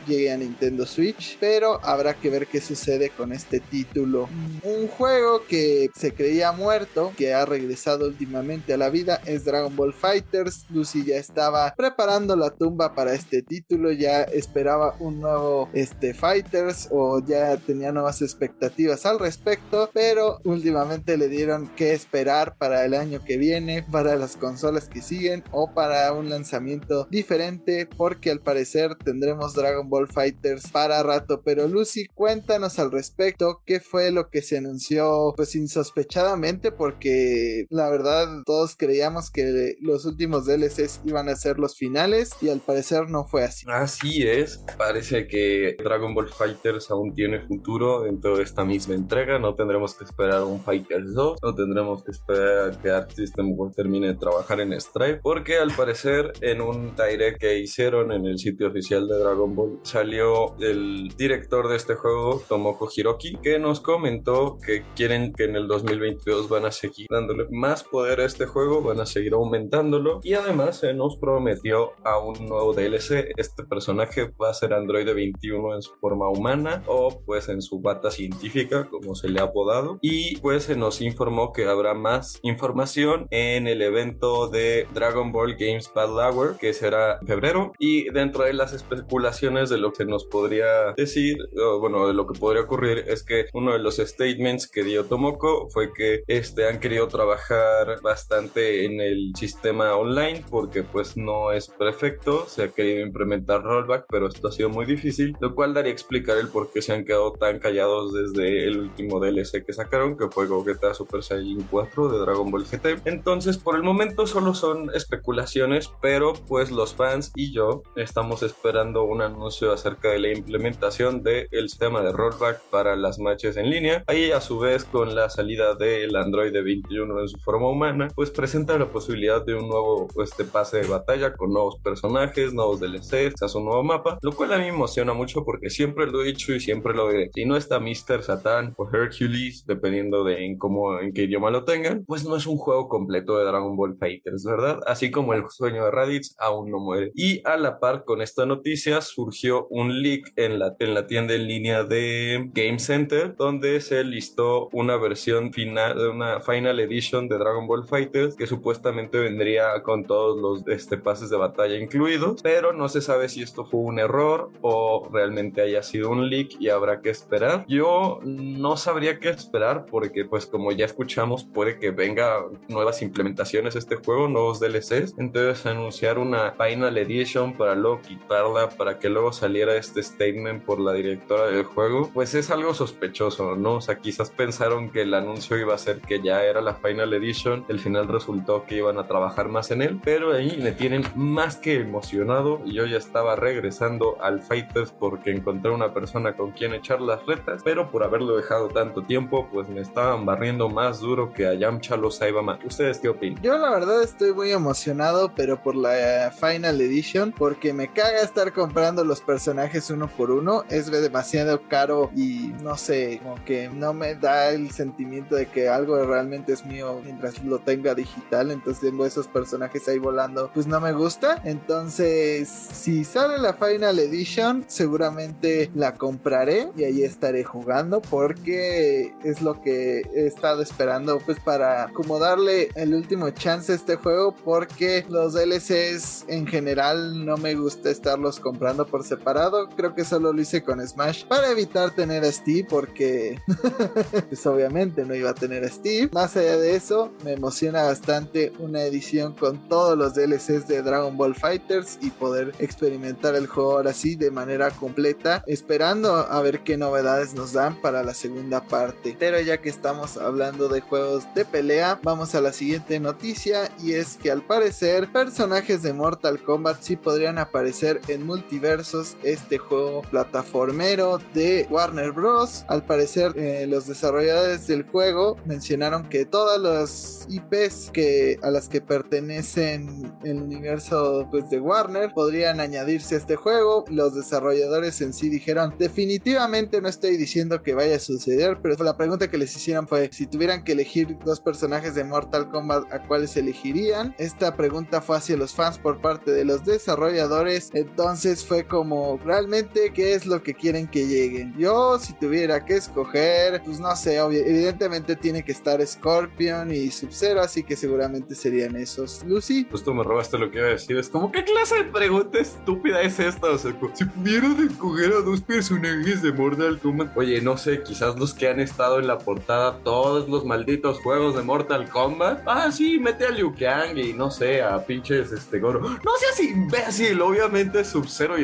llegue a Nintendo Switch, pero habrá que ver qué sucede con este título. Un juego que se creía muerto, que ha regresado últimamente a la vida, es Dragon Ball Fighters. Lucy ya estaba preparando la tumba para este título, ya esperaba un nuevo este, Fighters o ya tenía nuevas expectativas al respecto, pero últimamente le dieron que esperar para el año que viene, para las consolas que siguen o para un lanzamiento diferente, porque al parecer tendremos Dragon Ball Fighters para rato. Pero Lucy, cuéntanos al respecto qué fue lo que se anunció pues insospechadamente, porque la verdad todos creíamos que los últimos DLCs iban a ser los finales y al parecer no fue así. Así es, parece que Dragon Ball Fighters aún tiene futuro dentro de esta misma entrega, no tendremos que esperar un Fighters 2, no tendremos que esperar a que Art System World termine de trabajar en Stripe, porque al parecer en un direct que hicieron en el sitio oficial de Dragon Ball salió el director de este juego, Tomoko Hiroki, que nos comentó que quieren que en el 2022 van a seguir dándole más poder a este juego, van a seguir aumentándolo y además se nos prometió a un nuevo DLC. Este personaje va a ser Android 21 en su forma humana o pues en su bata científica, como se le ha apodado. Y pues se nos informó que habrá más información en el evento de Dragon Ball Games Battle Hour, que será en febrero. Y dentro de las especulaciones de lo que nos podría decir, bueno, de lo que podría ocurrir, es que uno de los statements que dio Tomoko fue que este, han querido trabajar bastante en el sistema online porque pues no es perfecto, se ha querido implementar rollback, pero esto ha sido muy difícil, lo cual daría a explicar el por qué se han quedado tan callados desde el último DLC que sacaron, que fue Gogeta Super Saiyan 4 de Dragon Ball GT. Entonces, por el momento solo son especulaciones, pero pues los fans y yo estamos esperando un anuncio acerca de la implementación del sistema de rollback para las matches en línea. Ahí a su vez con la salida del Android 21 en su forma humana, pues presenta la posibilidad de un nuevo este pase de batalla con nuevos personajes, nuevos DLCs, hace un nuevo mapa, lo cual a mí me emociona mucho porque siempre lo he dicho y siempre lo diré. Si no está Mr. Satan o Hercules, dependiendo de en cómo, en qué idioma lo tengan, pues no es un juego completo de Dragon Ball Fighters, ¿verdad? Así como el sueño de Raditz aún no muere. Y a la par con esta noticia surgió un leak en la, en la tienda en línea de Game Center donde se listó una versión final, de una Final Edition de Dragon Ball Fighters que supuestamente vendría con todos los este, pases de batalla incluidos, pero no se sabe si esto fue un error o realmente haya sido un leak y habrá que esperar. Yo no sabría qué esperar porque pues como ya escuchamos puede que venga nuevas implementaciones a este juego, nuevos DLCs, entonces anunciar una Final Edition para luego quitarla para que luego saliera este statement por la directora del juego, pues es algo sospechoso, ¿no? O sea, quizás pensaron que el anuncio iba a ser que ya era la Final Edition, el final resultó que iban a trabajar más en él, pero ahí me tienen más que emocionado y yo ya estaba regresando al Fighters porque encontré una persona con quien echar las retas, pero por haberlo dejado tanto tiempo, pues me estaban barriendo más duro que a Yamcha los Saibama. ¿Ustedes qué opinan? Yo la verdad estoy muy emocionado, pero por la Final Edition, porque me caga estar comprando los personajes uno por uno, es demasiado caro y no sé, como que no me da el sentimiento de que algo realmente es mío mientras lo tenga digital, entonces tengo esos personajes ahí volando, pues no me gusta. Entonces, si sale la Final Edition, seguramente la compraré y ahí estaré jugando porque es lo que he estado esperando pues para como darle el último chance a este juego porque los DLCs en general no me gusta estarlos comprando por separado. Creo que solo lo hice con Smash para evitar tener a Steve porque pues obviamente no iba a tener a Steve. Más allá de eso, me emociona bastante una edición con todos los DLCs de Dragon Ball Fighters y poder experimentar el juego ahora sí de manera completa, esperando a ver qué novedades nos dan para la segunda parte. Pero ya que estamos hablando de juegos de pelea, vamos a la siguiente noticia y es que al parecer personajes de Mortal Kombat sí podrían aparecer en multiversos este juego plataformero de Warner Bros. Al parecer eh, los desarrolladores del juego mencionaron que todas las IPs que a las que pertenecen el universo pues, de Warner podrían añadirse a este juego. Los desarrolladores en sí dijeron definitivamente no estoy diciendo que vaya a suceder, pero la pregunta que les hicieron fue si tuvieran que elegir dos personajes de Mortal Kombat a cuáles elegirían. Esta pregunta fue hacia los fans por parte de los desarrolladores. Entonces fue como realmente qué es lo que quieren que lleguen. Yo si tuviera que escoger, pues no sé, evidentemente tiene que estar Scorpion y Sub-Zero, así que seguramente serían esos. Lucy. Pues me robaste lo que iba a decir. Es como, ¿qué clase de pregunta estúpida es esta? O sea, si pudieran escoger a dos personajes de Mortal Kombat. Oye, no sé, quizás los que han estado en la portada todos los malditos juegos de Mortal Kombat. Ah, sí, mete a Liu Kang y no sé, a pinches este Goro. No seas imbécil, obviamente Sub-Zero y.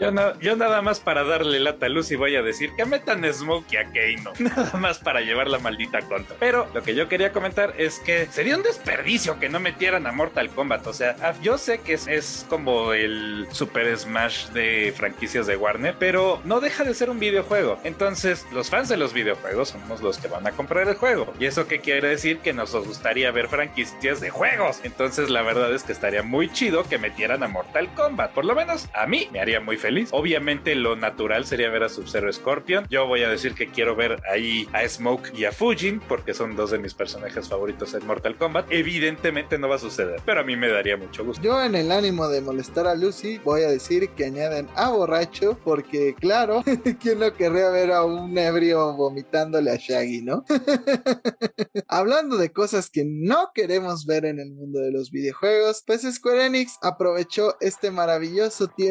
Yo, yo nada más para darle lata a Lucy voy a decir que metan Smokey a Keino. Nada más para llevar la maldita contra. Pero lo que yo quería comentar es que sería un desperdicio que no metieran a Mortal Kombat. O sea, ah, yo sé que es, como el Super Smash de franquicias de Warner, pero no deja de ser un videojuego. Entonces, los fans de los videojuegos somos los que van a comprar el juego. ¿Y eso qué quiere decir? Que nos gustaría ver franquicias de juegos. Entonces, la verdad es que estaría muy chido que metieran a Mortal Kombat. Por lo menos a mí me haría muy feliz. Obviamente, lo natural sería ver a Sub-Zero Scorpion. Yo voy a decir que quiero ver ahí a Smoke y a Fujin, porque son dos de mis personajes favoritos en Mortal Kombat. Evidentemente no va a suceder, pero a mí me daría mucho gusto. Yo en el ánimo de molestar a Lucy voy a decir que añaden a borracho, porque claro, ¿quién no querría ver a un ebrio vomitándole a Shaggy, no? Hablando de cosas que no queremos ver en el mundo de los videojuegos, pues Square Enix aprovechó este maravilloso tiempo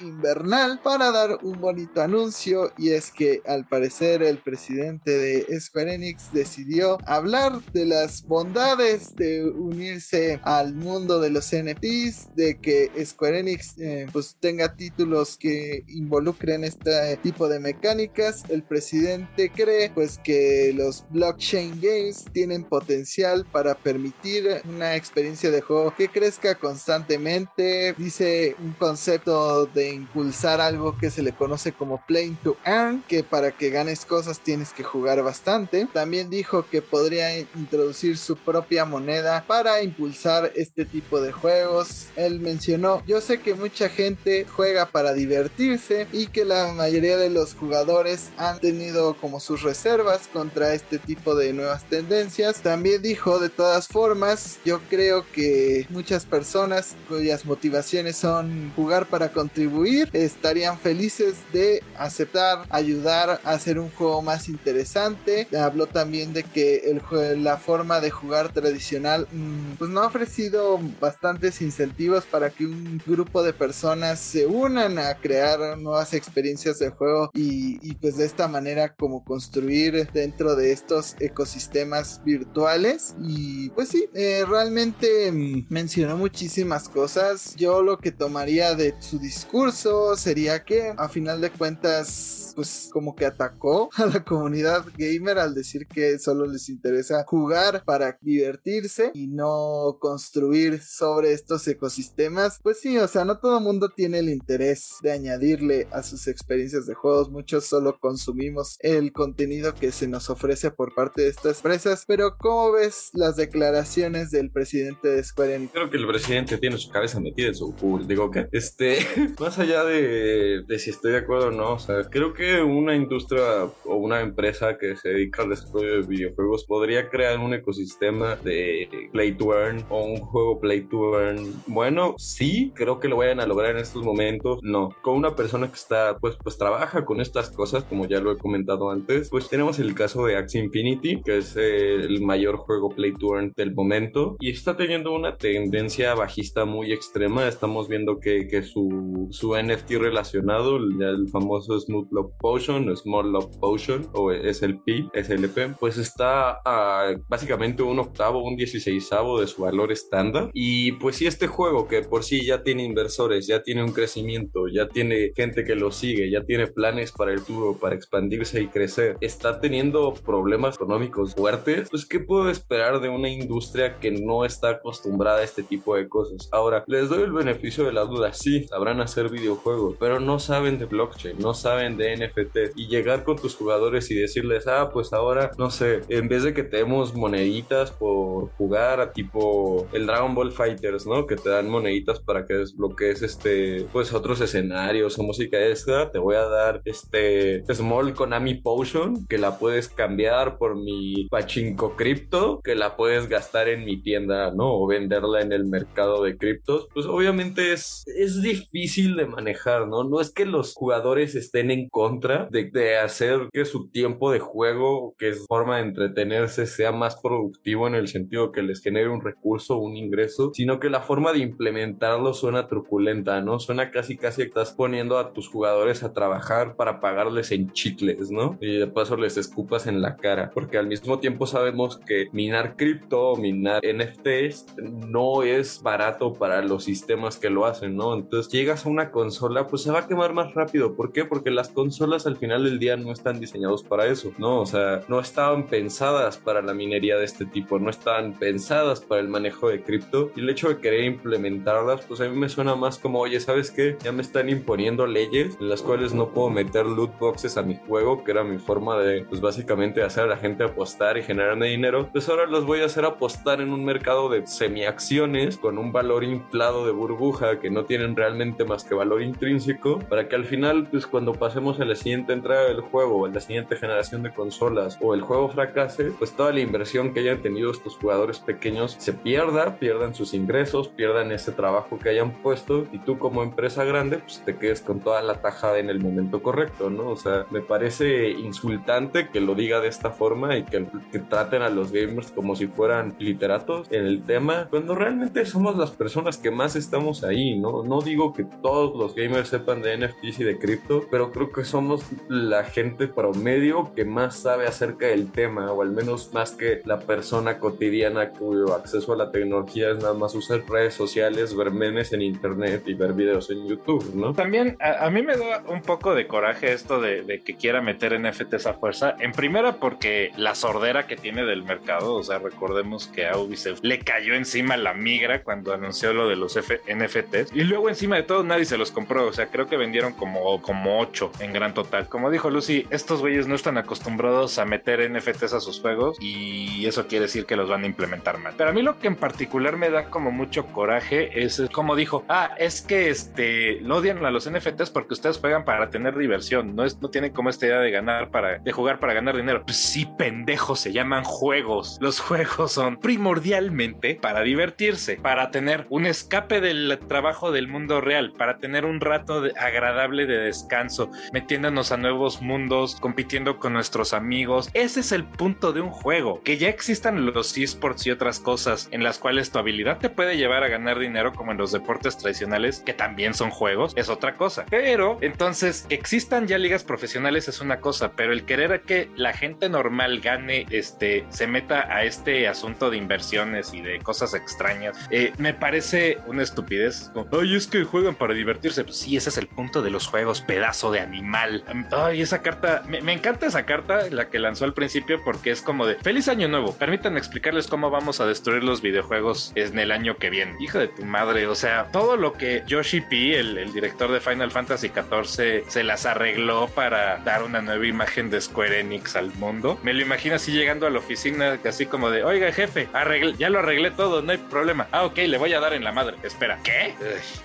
invernal para dar un bonito anuncio y es que al parecer el presidente de Square Enix decidió hablar de las bondades de unirse al mundo de los NFTs, de que Square Enix eh, pues tenga títulos que involucren este tipo de mecánicas. El presidente cree pues que los blockchain games tienen potencial para permitir una experiencia de juego que crezca constantemente. Dice un concepto de impulsar algo que se le conoce como play to earn, que para que ganes cosas tienes que jugar bastante. También dijo que podría introducir su propia moneda para impulsar este tipo de juegos. Él mencionó, yo sé que mucha gente juega para divertirse y que la mayoría de los jugadores han tenido como sus reservas contra este tipo de nuevas tendencias. También dijo, de todas formas, yo creo que muchas personas cuyas motivaciones son jugar para contribuir estarían felices de aceptar, ayudar a hacer un juego más interesante. Habló también de que el, la forma de jugar tradicional mm, pues no ha ofrecido bastantes incentivos para que un grupo de personas se unan a crear nuevas experiencias de juego y, pues de esta manera como construir dentro de estos ecosistemas virtuales y pues sí eh, realmente mm, mencionó muchísimas cosas yo lo que tomaría de su discurso sería que a final de cuentas pues como que atacó a la comunidad gamer al decir que solo les interesa jugar para divertirse y no construir sobre estos ecosistemas. Pues sí, o sea, no todo el mundo tiene el interés de añadirle a sus experiencias de juegos. Muchos solo consumimos el contenido que se nos ofrece por parte de estas empresas. Pero ¿cómo ves las declaraciones del presidente de Square Enix? Creo que el presidente tiene su cabeza metida en su pool. Digo que, este, más allá de, de si estoy de acuerdo o no, o sea, creo que una industria o una empresa que se dedica al desarrollo de videojuegos podría crear un ecosistema de play to earn o un juego play to earn? Bueno, sí, creo que lo vayan a lograr en estos momentos. No, con una persona que está, pues, pues trabaja con estas cosas, como ya lo he comentado antes, pues tenemos el caso de Axie Infinity, que es el mayor juego play to earn del momento y está teniendo una tendencia bajista muy extrema. Estamos viendo que, que su, su NFT relacionado, el, famoso Smooth Love Potion, Small Love Potion o SLP, SLP, pues está a básicamente un octavo, un dieciséisavo de su valor estándar. Y pues si este juego que por sí ya tiene inversores, ya tiene un crecimiento, ya tiene gente que lo sigue, ya tiene planes para el futuro, para expandirse y crecer, está teniendo problemas económicos fuertes, pues ¿qué puedo esperar de una industria que no está acostumbrada a este tipo de cosas? Ahora, les doy el beneficio de la duda, sí, sabrán hacer videojuegos, pero no saben de blockchain, no saben de NFT y llegar con tus jugadores y decirles, ah, pues ahora, no sé, en vez de que tenemos moneditas por jugar a tipo el Dragon Ball Fighters, ¿no? Que te dan moneditas para que desbloquees este, pues otros escenarios o música extra, te voy a dar este Small Konami Potion que la puedes cambiar por mi Pachinko Crypto, que la puedes gastar en mi tienda, ¿no? O venderla en el mercado de criptos. Pues obviamente es, es difícil de manejar, ¿no? No es que los jugadores estén en contra de, de hacer que su tiempo de juego, que es forma de entretenerse, sea más productivo en el sentido que les genere un recurso, un ingreso, sino que la forma de implementarlo suena truculenta, ¿no? Suena casi casi que estás poniendo a tus jugadores a trabajar para pagarles en chicles, ¿no? Y de paso les escupas en la cara, porque al mismo tiempo sabemos que minar cripto, minar NFTs no es barato para los sistemas que lo hacen, ¿no? Entonces llegas a una consola, pues se va a quemar más rápido. ¿Por qué? Porque las consolas al final del día no están diseñados para eso, ¿no? O sea, no estaban pensadas para la minería de este tipo, no estaban pensadas para el manejo de cripto y el hecho de querer implementarlas, pues a mí me suena más como, oye, ¿sabes qué? Ya me están imponiendo leyes en las cuales no puedo meter loot boxes a mi juego, que era mi forma de, pues básicamente hacer a la gente apostar y generarme dinero, pues ahora los voy a hacer apostar en un mercado de semiacciones con un valor inflado de burbuja que no tienen realmente más que valor intrínseco, para que al final, pues cuando pasemos a la siguiente entrada del juego, a la siguiente generación de consolas o el juego fracase, pues toda la inversión que hayan tenido estos jugadores pequeños se pierda, pierdan sus ingresos, pierdan ese trabajo que hayan puesto y tú como empresa grande, pues te quedes con toda la tajada en el momento correcto, ¿no? O sea, me parece insultante que lo diga de esta forma y que, que traten a los gamers como si fueran literatos en el tema, cuando realmente somos las personas que más estamos ahí, ¿no? No digo que todos los gamers sepan de NFTs y de cripto, pero creo que somos la gente promedio que más sabe acerca del tema, o al menos más que la persona cotidiana cuyo acceso a la tecnología es nada más usar redes sociales, ver memes en internet y ver videos en YouTube, ¿no? También a, a mí me da un poco de coraje esto de, de, que quiera meter NFTs a fuerza. En primera porque la sordera que tiene del mercado, o sea, recordemos que a Ubisoft le cayó encima la migra cuando anunció lo de los F NFTs y luego encima de todo nadie se los compró, o sea, creo que vendieron como, como 8 en gran total. Como dijo Lucy, estos güeyes no están acostumbrados a meter NFTs a sus juegos y eso quiere decir que los van a implementar mal. Pero a mí lo que en particular me da como mucho coraje es como dijo, ah, es que este lo odian a los NFTs porque ustedes juegan para tener diversión, no es no tienen como esta idea de ganar para de jugar para ganar dinero. Pues sí, pendejos, se llaman juegos. Los juegos son primordialmente para divertirse, para tener un escape del trabajo del mundo real, para tener un rato de, agradable de descanso, metiéndonos a nuevos mundos, compitiendo con nuestros amigos. Ese es el punto de un juego, que ya existan los esports y otras cosas en las cuales tu habilidad te puede llevar a ganar dinero como en los deportes tradicionales, que también son juegos, es otra cosa. Pero entonces, existan ya ligas profesionales es una cosa, pero el querer que la gente normal gane, este, se meta a este asunto de inversiones y de cosas extrañas, eh, me parece una estupidez. Ay, es que juegan para divertirse. Pues sí, ese es el punto de los juegos, pedazo de animal. Ay, esa carta, me, me encanta esa carta, la que lanzó al principio, porque es como de feliz año nuevo. Permítanme explicarles cómo vamos a destruir los videojuegos en el año que viene. Hijo de tu madre, o sea, todo lo que Yoshi P, el, el director de Final Fantasy XIV, se las arregló para dar una nueva imagen de Square Enix al mundo. Me lo imagino así llegando a la oficina, así como de, oiga jefe, arreglé, ya lo arreglé todo, no hay problema. Ah, ok, le voy a dar en la madre. Espera, ¿qué?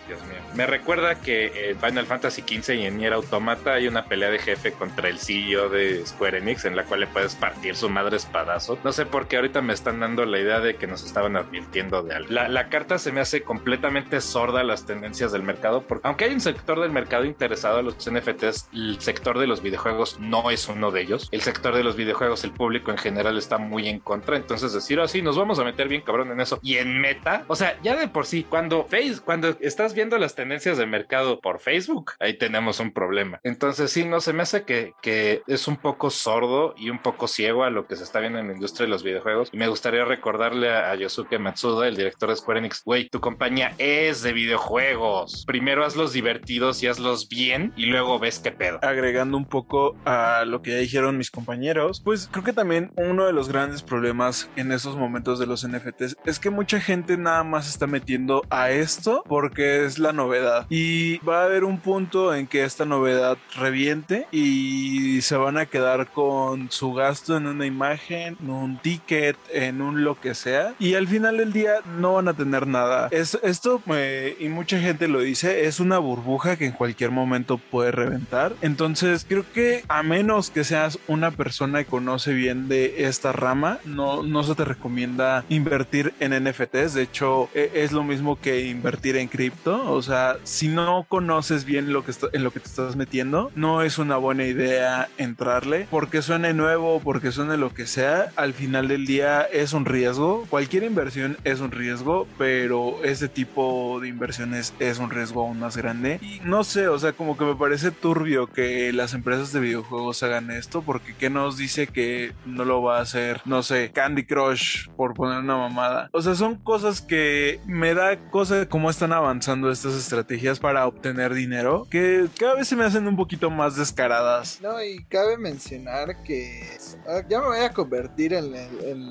Dios mío. Me recuerda que en Final Fantasy XV y en Nier Automata hay una pelea de jefe contra el CEO de Square Enix en la cual le puedes partir su madre espadazo. No sé por qué ahorita me están dando la idea de que nos estaban advirtiendo de algo. La, carta se me hace completamente sorda a las tendencias del mercado, porque aunque hay un sector del mercado interesado a los NFTs, el sector de los videojuegos no es uno de ellos. El sector de los videojuegos, el público en general está muy en contra. Entonces decir así, nos vamos a meter bien cabrón en eso. Y en meta, o sea, ya de por sí, cuando Face, cuando estás viendo las tendencias del mercado por Facebook, ahí tenemos un problema. Entonces sí, no se me hace que, que es un poco sordo y un poco ciego a lo que se está viendo en la industria de los videojuegos. Y me gustaría recordarle a Yosuke Matsuda, el director de Square Enix, güey, tu compañía es de videojuegos. Primero hazlos divertidos y hazlos bien y luego ves qué pedo. agregando un poco a lo que ya dijeron mis compañeros, pues creo que también uno de los grandes problemas en esos momentos de los NFTs es que mucha gente nada más está metiendo a esto porque es la novedad y va a haber un punto en que esta novedad reviente y se van a quedar con su gasto en una imagen, en un ticket, en un lo que sea y al final del día no van a tener nada. Es, esto, eh, y mucha gente lo dice, es una burbuja que en cualquier momento puede reventar. Entonces creo que a menos que seas una persona que conoce bien de esta rama, no, no se te recomienda invertir en NFTs. De hecho, e- es lo mismo que invertir en cripto. Sea, si no conoces bien lo que en lo que te estás metiendo, no es una buena idea entrarle. Porque suene nuevo, porque suene lo que sea, al final del día es un riesgo. Cualquier inversión es un riesgo, pero ese tipo de inversiones es un riesgo aún más grande. Y no sé, o sea, como que me parece turbio que las empresas de videojuegos hagan esto, porque ¿qué nos dice que no lo va a hacer, no sé, Candy Crush, por poner una mamada? O sea, son cosas que me da cosa de cómo están avanzando estas estrategias para obtener dinero, que cada vez se me hacen un poquito más descaradas. No, y cabe mencionar que ah, ya me voy a convertir en,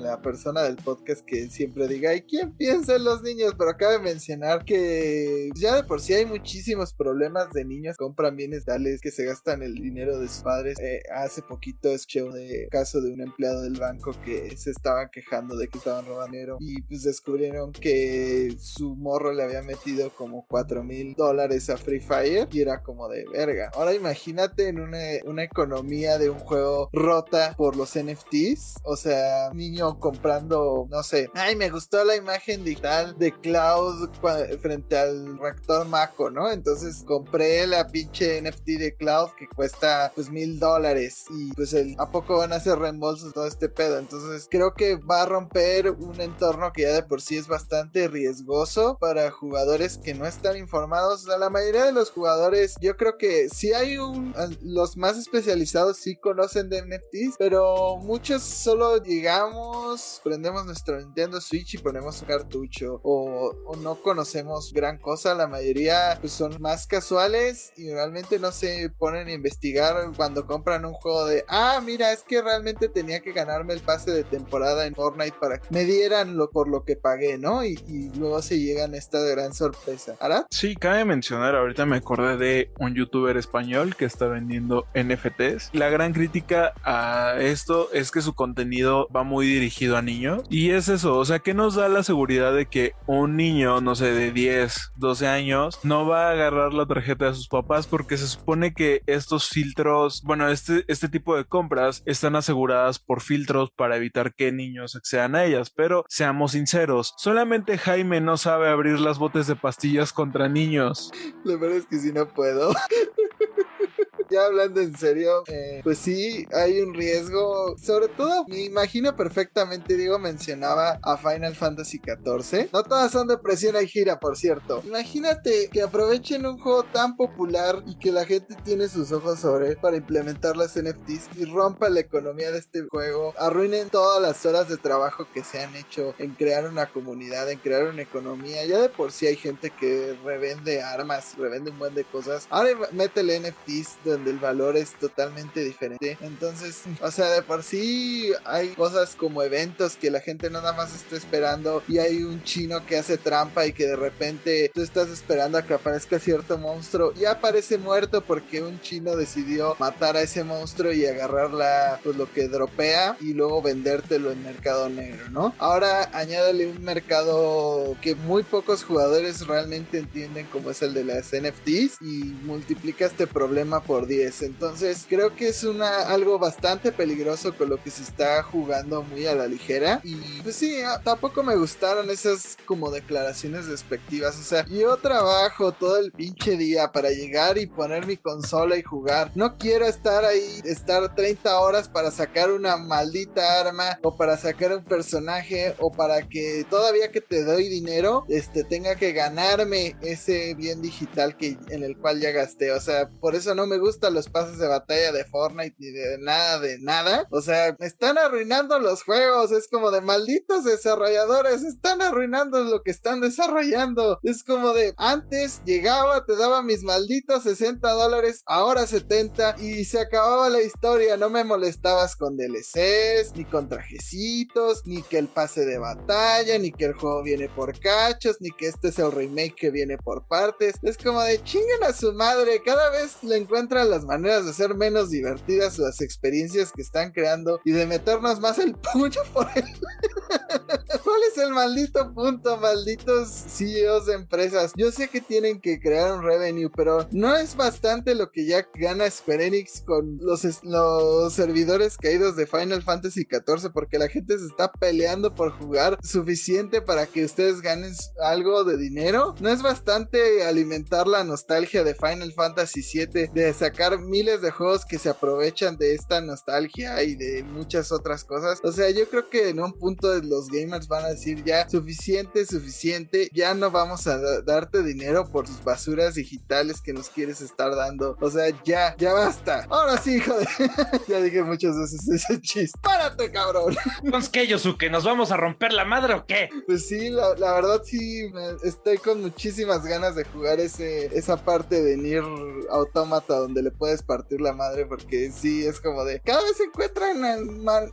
la persona del podcast que siempre diga, ¿y quién piensa en los niños? Pero cabe mencionar que ya de por sí hay muchísimos problemas de niños que compran bienes tales que se gastan el dinero de sus padres. Eh, hace poquito escuché un eh, caso de un empleado del banco que se estaba quejando de que estaban robando dinero y pues descubrieron que su morro le había metido como 4 mil dólares a Free Fire y era como de verga. Ahora imagínate en una, una economía de un juego rota por los NFTs, o sea, niño comprando, no sé, ay, me gustó la imagen digital de Cloud frente al reactor Mako, ¿no? Entonces compré la pinche NFT de Cloud que cuesta pues mil dólares y pues el, a poco van a hacer reembolsos todo este pedo. Entonces creo que va a romper un entorno que ya de por sí es bastante riesgoso para jugadores que no están informados. La mayoría de los jugadores, yo creo que si hay un, los más especializados sí conocen de NFTs, pero muchos solo llegamos, prendemos nuestro Nintendo Switch y ponemos un cartucho o, o no conocemos gran cosa. La mayoría pues, son más casuales y realmente no se ponen a investigar cuando compran un juego de, ah, mira, es que realmente tenía que ganarme el pase de temporada en Fortnite para que me dieran lo por lo que pagué, ¿no? Y, y luego se llegan a esta gran sorpresa. ¿Ahora? Sí, cabe mencionar, ahorita me acordé de un youtuber español que está vendiendo NFTs. La gran crítica a esto es que su contenido va muy dirigido a niños. Y es eso, o sea, que nos da la seguridad de que un niño, no sé, de 10, 12 años, no va a agarrar la tarjeta de sus papás porque se supone que estos filtros, bueno, este, este tipo de compras están aseguradas por filtros para evitar que niños accedan a ellas. Pero seamos sinceros, solamente Jaime no sabe abrir las botes de pastillas contra niños. La verdad es que sí no puedo. ya hablando en serio, eh, pues sí, hay un riesgo. Sobre todo, me imagino perfectamente, Diego mencionaba a Final Fantasy XIV. No todas son de presión y gira, por cierto. Imagínate que aprovechen un juego tan popular y que la gente tiene sus ojos sobre él para implementar las NFTs y rompa la economía de este juego. Arruinen todas las horas de trabajo que se han hecho en crear una comunidad, en crear una economía. Ya de por sí hay gente que revende armas, revende un buen de cosas. Ahora métele NFTs donde el valor es totalmente diferente. Entonces, o sea, de por sí hay cosas como eventos que la gente nada más está esperando y hay un chino que hace trampa y que de repente tú estás esperando a que aparezca cierto monstruo y aparece muerto porque un chino decidió matar a ese monstruo y agarrarla pues lo que dropea y luego vendértelo en mercado negro, ¿no? Ahora añádale un mercado que muy pocos jugadores realmente entienden como es el de las NFTs y multiplica este problema por 10. Entonces creo que es una, algo bastante peligroso con lo que se está jugando muy a la ligera. Y pues sí, ah, tampoco me gustaron esas como declaraciones despectivas. O sea, yo trabajo todo el pinche día para llegar y poner mi consola y jugar. No quiero estar ahí, estar 30 horas para sacar una maldita arma o para sacar un personaje o para que todavía que te doy dinero, este tenga que ganarme ese bien digital que en el cual ya gasté. O sea, por eso no me los pases de batalla de Fortnite ni de nada de nada. O sea, están arruinando los juegos. Es como de malditos desarrolladores, están arruinando lo que están desarrollando. Es como de antes llegaba, te daba mis malditos 60 dólares, ahora 70 y se acababa la historia. No me molestabas con DLCs, ni con trajecitos, ni que el pase de batalla, ni que el juego viene por cachos, ni que este es el remake que viene por partes. Es como de chinguen a su madre. Cada vez le encuentran las maneras de hacer menos divertidas las experiencias que están creando y de meternos más el puño por el. ¿Cuál es el maldito punto, malditos CEOs de empresas? Yo sé que tienen que crear un revenue, pero no es bastante lo que ya gana Square Enix con los, los servidores caídos de Final Fantasy XIV, porque la gente se está peleando por jugar suficiente para que ustedes ganen algo de dinero. No es bastante alimentar la nostalgia de Final Fantasy VII, de sacar miles de juegos que se aprovechan de esta nostalgia y de muchas otras cosas. O sea, yo creo que en un punto los gamers van a decir ya suficiente, suficiente, ya no vamos a darte dinero por tus basuras digitales que nos quieres estar dando. O sea, ya, ya basta. Ahora sí, hijo de... ya dije muchas veces ese chiste. Párate, cabrón. ¿Pues qué, Yosuke? ¿Nos vamos a romper la madre o qué? Pues sí, la, la verdad sí, estoy con muchísimas ganas de jugar ese, esa parte de Nier Automata donde le puedes partir la madre porque sí, es como de... Cada vez se encuentran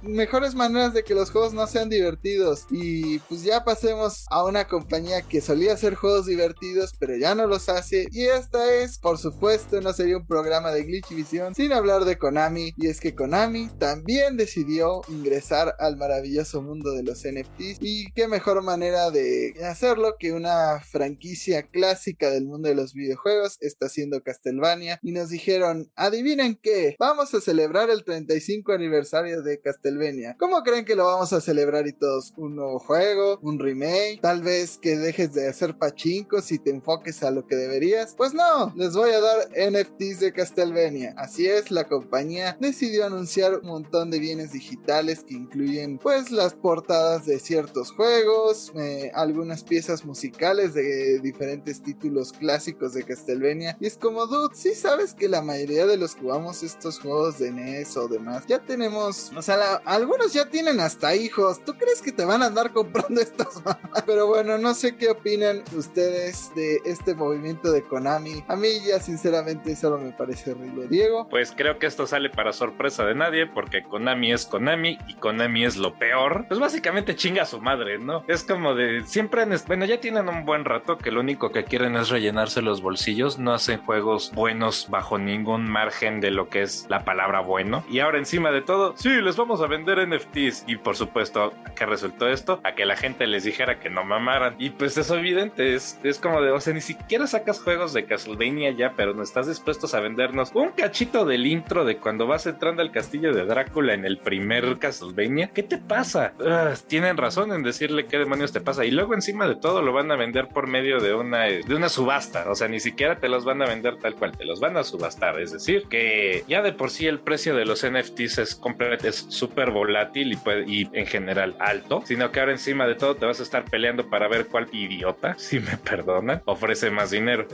mejores maneras de que los juegos no sean divertidos. Y pues ya pasemos a una compañía que solía hacer juegos divertidos, pero ya no los hace. Y esta es, por supuesto, no sería un programa de Glitch Vision sin hablar de Konami. Y es que Konami también decidió ingresar al maravilloso mundo de los NFTs. Y qué mejor manera de hacerlo que una franquicia clásica del mundo de los videojuegos está haciendo Castlevania. Y nos dijeron, adivinen qué, vamos a celebrar el 35 aniversario de Castlevania. ¿Cómo creen que lo vamos a celebrar y todos? ¿Un nuevo juego? ¿Un remake? Tal vez que dejes de hacer pachincos y te enfoques a lo que deberías. Pues no, les voy a dar NFTs de Castlevania. Así es, la compañía decidió anunciar un montón de bienes digitales que incluyen pues las portadas de ciertos juegos, eh, algunas piezas musicales de diferentes títulos clásicos de Castlevania. Y es como, dude, si sabes que la mayoría de los que jugamos estos juegos de NES o demás, ya tenemos, o sea, algunos ya tienen hasta hijos. ¿Tú crees que te van a andar comprando estas mamás? Pero bueno, no sé qué opinan ustedes de este movimiento de Konami. A mí ya sinceramente solo me parece horrible. Diego. Pues creo que esto sale para sorpresa de nadie porque Konami es Konami y Konami es lo peor. Pues básicamente chinga a su madre, ¿no? Es como de siempre, en, bueno, ya tienen un buen rato que lo único que quieren es rellenarse los bolsillos, no hacen juegos buenos bajo ningún margen de lo que es la palabra bueno. Y ahora encima de todo, sí, les vamos a vender NFTs. Y por supuesto, ¿a qué resultó esto? A que la gente les dijera que no mamaran. Y pues es evidente, es, es como de, o sea, ni siquiera sacas juegos de Castlevania ya, pero no estás dispuestos a vendernos un cachito del intro de cuando vas entrando al castillo de Drácula en el primer Castlevania. ¿Qué te pasa? tienen razón en decirle qué demonios te pasa. Y luego encima de todo lo van a vender por medio de una, de una subasta. O sea, ni siquiera te los van a vender tal cual, te los van a subastar. Es decir, que ya de por sí el precio de los NFTs es es súper volátil y, puede, y en general alto, sino que ahora encima de todo te vas a estar peleando para ver cuál idiota, si me perdonan, ofrece más dinero.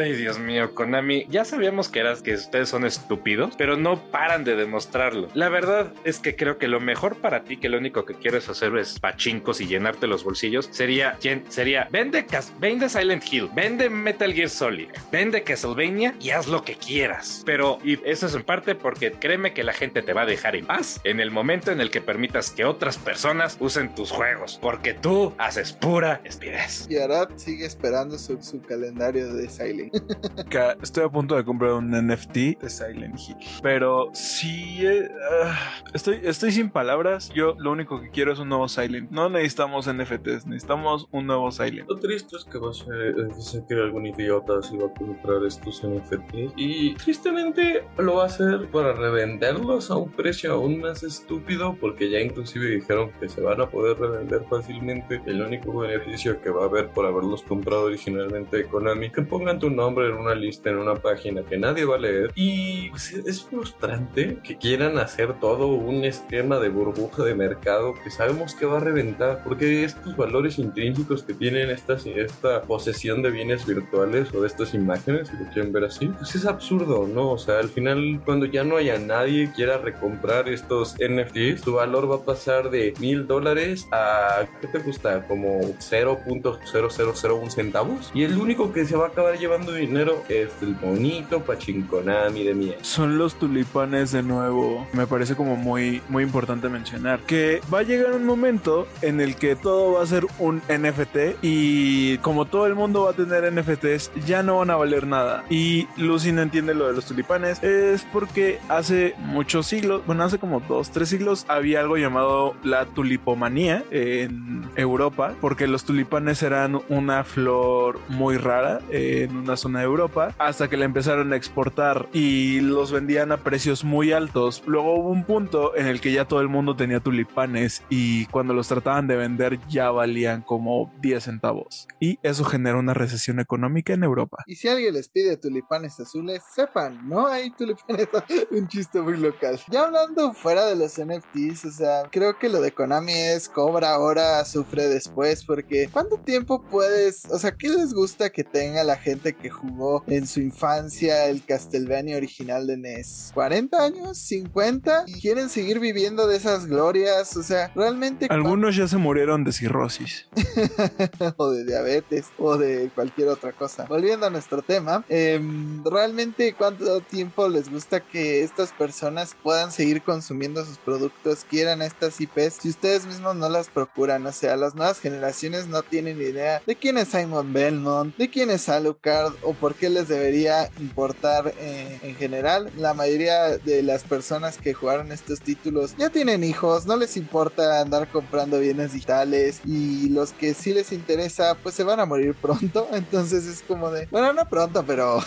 Ay, Dios mío, Konami, ya sabíamos que eras que ustedes son estúpidos, pero no paran de demostrarlo. La verdad es que creo que lo mejor para ti, que lo único que quieres hacer es pachincos y llenarte los bolsillos, sería, sería vende, vende Silent Hill, vende Metal Gear Solid, vende Castlevania y haz lo que quieras. Pero, y eso es en parte porque créeme que la gente te va a dejar en paz en el momento en el que permitas que otras personas usen tus juegos, porque tú haces pura espidez. Y Arad sigue esperando su, su calendario de Silent. Estoy a punto de comprar un NFT de Silent Hill. Pero sí, eh, ah, estoy, estoy sin palabras. Yo lo único que quiero es un nuevo Silent. No necesitamos NFTs, necesitamos un nuevo Silent. Lo triste es que va a ser, eh, que algún idiota se va a comprar estos NFTs y tristemente lo va a hacer para revenderlos a un precio aún más estúpido porque ya inclusive dijeron que se van a poder revender fácilmente. El único beneficio que va a haber por haberlos comprado originalmente de Konami, que pongan tu nombre en una lista, en una página que nadie va a leer y pues, es frustrante que quieran hacer todo un esquema de burbuja de mercado que sabemos que va a reventar porque estos valores intrínsecos que tienen estas, esta posesión de bienes virtuales o de estas imágenes, si lo quieren ver así, pues es absurdo, ¿no? O sea, al final, cuando ya no haya nadie quiera recomprar estos NFTs, su valor va a pasar de mil dólares a, ¿qué te gusta? Como 0.0001 centavos. Y el único que se va a acabar llevando dinero es el bonito pachinkonami de mierda. Son los tulipanes de nuevo. Me parece como muy, muy importante mencionar que va a llegar un momento en el que todo va a ser un NFT y como todo el mundo va a tener NFTs, ya no van a valer nada. Y Lucy no entiende lo de los tulipanes. Es porque hace muchos siglos, bueno, hace como dos, tres siglos, había algo llamado la tulipomanía en Europa, porque los tulipanes eran una flor muy rara en una zona de Europa, hasta que la empezaron a exportar y los vendían a precios muy altos. Luego hubo un punto en el que ya todo el mundo tenía tulipanes y cuando los trataban de vender ya valían como 10 centavos. Y eso generó una recesión económica en Europa. Y si alguien les pide tulipanes azules, sepan, no hay tulipanes. un chiste muy local. Ya hablando fuera de los NFTs, o sea, creo que lo de Konami es cobra ahora, sufre después, porque ¿cuánto tiempo puedes, o sea, qué les gusta que tenga la gente que jugó en su infancia el Castlevania original de NES? ¿40 años? ¿50? ¿Y quieren seguir viviendo de esas glorias? O sea, realmente... Algunos ya se murieron de cirrosis. o de diabetes o de cualquier otra cosa. Volviendo a nuestro tema, eh, realmente cuánto tiempo les gusta que estas personas puedan seguir consumiendo sus productos, quieran estas IPs, si ustedes mismos no las procuran, o sea, las nuevas generaciones no tienen idea de quién es Simon Belmont, de quién es Alucard o por qué les debería importar eh, en general. La mayoría de las personas que jugaron estos títulos ya tienen hijos, no les importa andar comprando bienes digitales y los que sí les interesa pues se van a morir pronto, entonces es como de, bueno, no pronto, pero...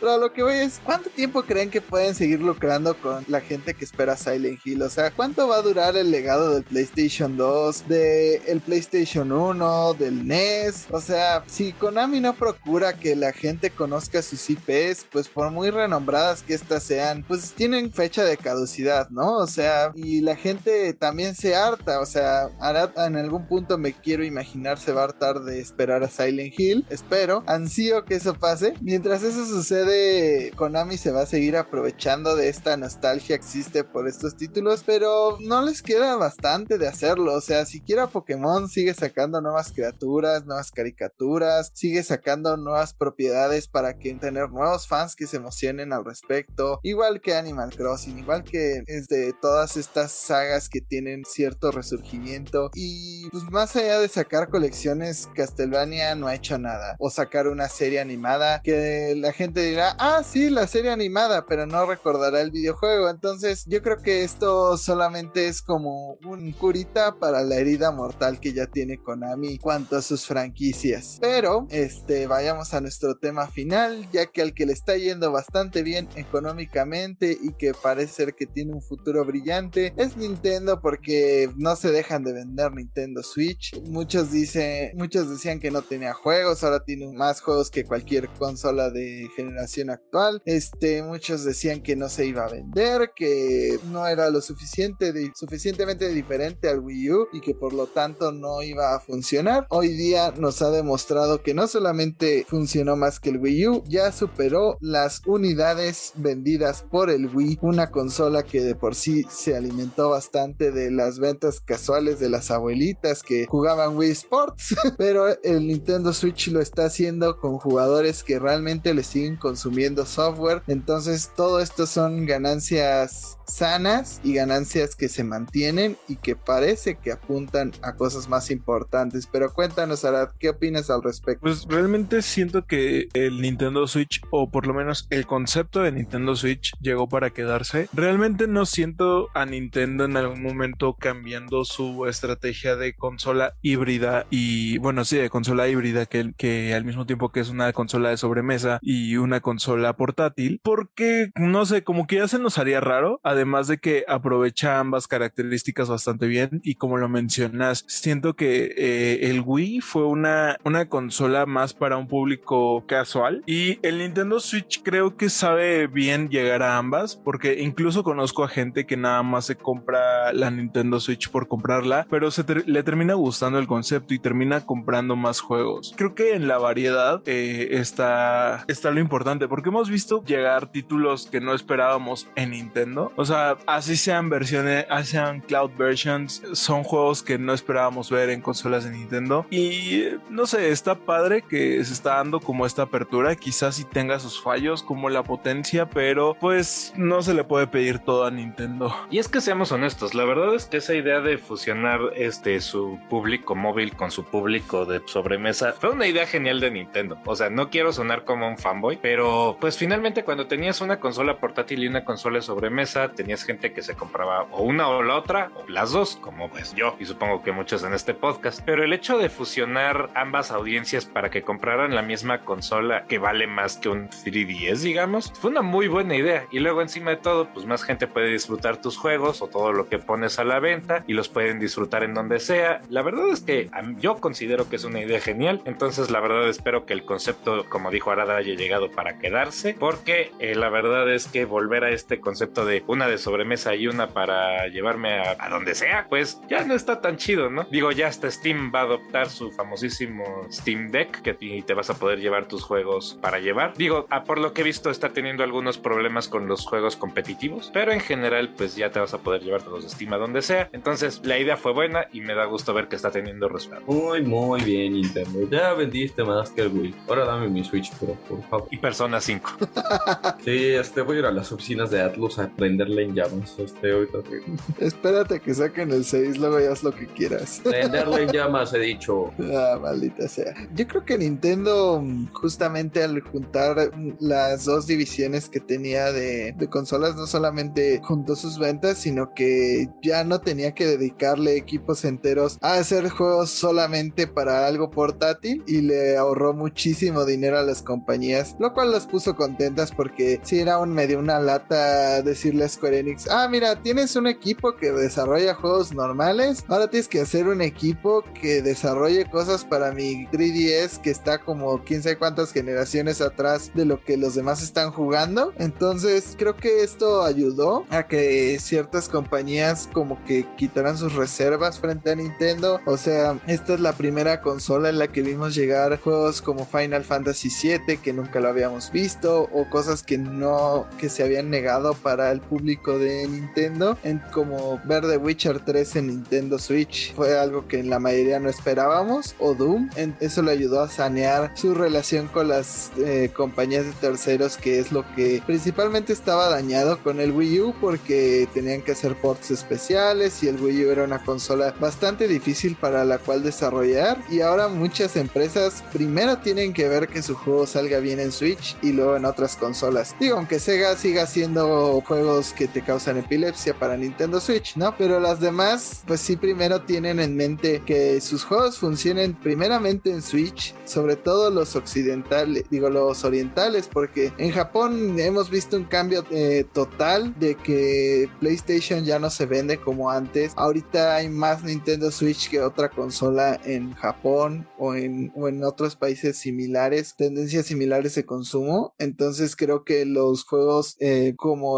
Pero lo que voy es, ¿cuánto tiempo creen que pueden seguir lucrando con la gente que espera Silent Hill? O sea, ¿cuánto va a durar el legado del PlayStation 2, del PlayStation 1, del NES? O sea, si Konami no procura que la gente conozca sus IPs, pues por muy renombradas que estas sean, pues tienen fecha de caducidad, ¿no? O sea, y la gente también se harta, o sea, hará, en algún punto me quiero imaginar se va a hartar de esperar a Silent Hill, espero, ansío que eso pase. Mientras eso sucede, Konami se va a seguir aprovechando de esta nostalgia que existe por estos títulos, pero no les queda bastante de hacerlo, o sea, siquiera Pokémon sigue sacando nuevas criaturas, nuevas caricaturas, sigue sacando nuevas propiedades para que tener nuevos fans que se emocionen al respecto, igual que Animal Crossing, igual que es de todas estas sagas que tienen cierto resurgimiento. Y pues más allá de sacar colecciones, Castlevania no ha hecho nada, o sacar una serie animada que la gente dirá, ah, sí, la serie animada, pero no recordará el videojuego, entonces yo creo que esto solamente es como un curita para la herida mortal que ya tiene Konami cuanto a sus franquicias. Pero, este, vayamos a nuestro tema final, ya que al que le está yendo bastante bien económicamente y que parece ser que tiene un futuro brillante es Nintendo porque no se dejan de vender Nintendo Switch. Muchos dicen, muchos decían que no tenía juegos, ahora tiene más juegos que cualquier consola de generación actual. Este, muchos decían que no se iba a vender, que no era lo suficiente suficientemente diferente al Wii U y que por lo tanto no iba a funcionar. Hoy día nos ha demostrado que no solamente funcionó más que el Wii U, ya superó las unidades vendidas por el Wii, una consola que de por sí se alimentó bastante de las ventas casuales de las abuelitas que jugaban Wii Sports, pero el Nintendo Switch lo está haciendo con jugadores que realmente le siguen consumiendo software, entonces todo esto son ganancias sanas y ganancias que se mantienen y que parece que apuntan a cosas más importantes. Pero cuéntanos, Arad, ¿qué opinas al respecto? Pues realmente siento que el Nintendo Switch, o por lo menos el concepto de Nintendo Switch, llegó para quedarse. Realmente no siento a Nintendo en algún momento cambiando su estrategia de consola híbrida y, bueno, sí, de consola híbrida, que, que al mismo tiempo que es una consola de sobremesa y una consola portátil, porque no sé, como que ya se nos haría raro, además de que aprovecha ambas características bastante bien y como lo mencionas, siento que eh, el Wii fue una, una consola más para un público casual y el Nintendo Switch creo que sabe bien llegar a ambas porque incluso conozco a gente que nada más se compra la Nintendo Switch por comprarla, pero se le termina gustando el concepto y termina comprando más juegos. Creo que en la variedad eh, está, está lo importante porque hemos visto llegar títulos que no esperábamos en Nintendo. Sea, así sean versiones, así sean cloud versions, son juegos que no esperábamos ver en consolas de Nintendo. Y no sé, está padre que se está dando como esta apertura. Quizás si tenga sus fallos como la potencia, pero pues no se le puede pedir todo a Nintendo. Y es que seamos honestos, la verdad es que esa idea de fusionar este su público móvil con su público de sobremesa fue una idea genial de Nintendo. O sea, no quiero sonar como un fanboy, pero pues finalmente cuando tenías una consola portátil y una consola de sobremesa, tenías gente que se compraba o una o la otra, o las dos, como pues yo, y supongo que muchos en este podcast. Pero el hecho de fusionar ambas audiencias para que compraran la misma consola que vale más que un 3DS, digamos, fue una muy buena idea. Y luego encima de todo, pues más gente puede disfrutar tus juegos o todo lo que pones a la venta y los pueden disfrutar en donde sea. La verdad es que yo considero que es una idea genial. Entonces la verdad espero que el concepto, como dijo Arada, haya llegado para quedarse. Porque eh, la verdad es que volver a este concepto de una de sobremesa y una para llevarme a, a donde sea, pues ya no está tan chido, ¿no? Digo, ya hasta Steam va a adoptar su famosísimo Steam Deck que te vas a poder llevar tus juegos para llevar. Digo, a por lo que he visto está teniendo algunos problemas con los juegos competitivos, pero en general pues ya te vas a poder llevar todos de Steam a donde sea. Entonces la idea fue buena y me da gusto ver que está teniendo resultados. Muy, muy bien Nintendo. Ya vendiste más que el Wii. Ahora dame mi Switch Pro, por favor. Y Persona 5. sí, este voy a ir a las oficinas de Atlus a prenderle en llamas. Este, ahorita Espérate que saquen el 6, luego ya haz lo que quieras. Prenderle en llamas, he dicho. Ah, maldita sea. Yo creo que Nintendo, justamente al juntar las dos divisiones que tenía de, de consolas, no solamente juntó sus ventas, sino que ya no tenía que dedicarle equipos enteros a hacer juegos solamente para algo portátil y le ahorró muchísimo dinero a las compañías, lo cual las puso contentas porque si era un medio una lata decirle a Ah, mira, tienes un equipo que desarrolla juegos normales, ahora tienes que hacer un equipo que desarrolle cosas para mi 3DS que está como quién sabe cuántas generaciones atrás de lo que los demás están jugando. Entonces creo que esto ayudó a que ciertas compañías como que quitaran sus reservas frente a Nintendo. O sea, esta es la primera consola en la que vimos llegar juegos como Final Fantasy VII que nunca lo habíamos visto o cosas que no que se habían negado para el público de Nintendo en como ver The Witcher 3 en Nintendo Switch fue algo que en la mayoría no esperábamos o Doom eso le ayudó a sanear su relación con las eh, compañías de terceros que es lo que principalmente estaba dañado con el Wii U porque tenían que hacer ports especiales y el Wii U era una consola bastante difícil para la cual desarrollar y ahora muchas empresas primero tienen que ver que su juego salga bien en Switch y luego en otras consolas. Digo, aunque Sega siga haciendo juegos que te causan epilepsia para Nintendo Switch, ¿no? Pero las demás pues sí primero tienen en mente que sus juegos funcionen primeramente en Switch, sobre todo los occidentales, digo los orientales, porque en Japón hemos visto un cambio eh, total de que PlayStation ya no se vende como antes. Ahorita hay más Nintendo Switch que otra consola en Japón o en, o en otros países similares, tendencias similares de consumo. Entonces creo que los juegos eh, como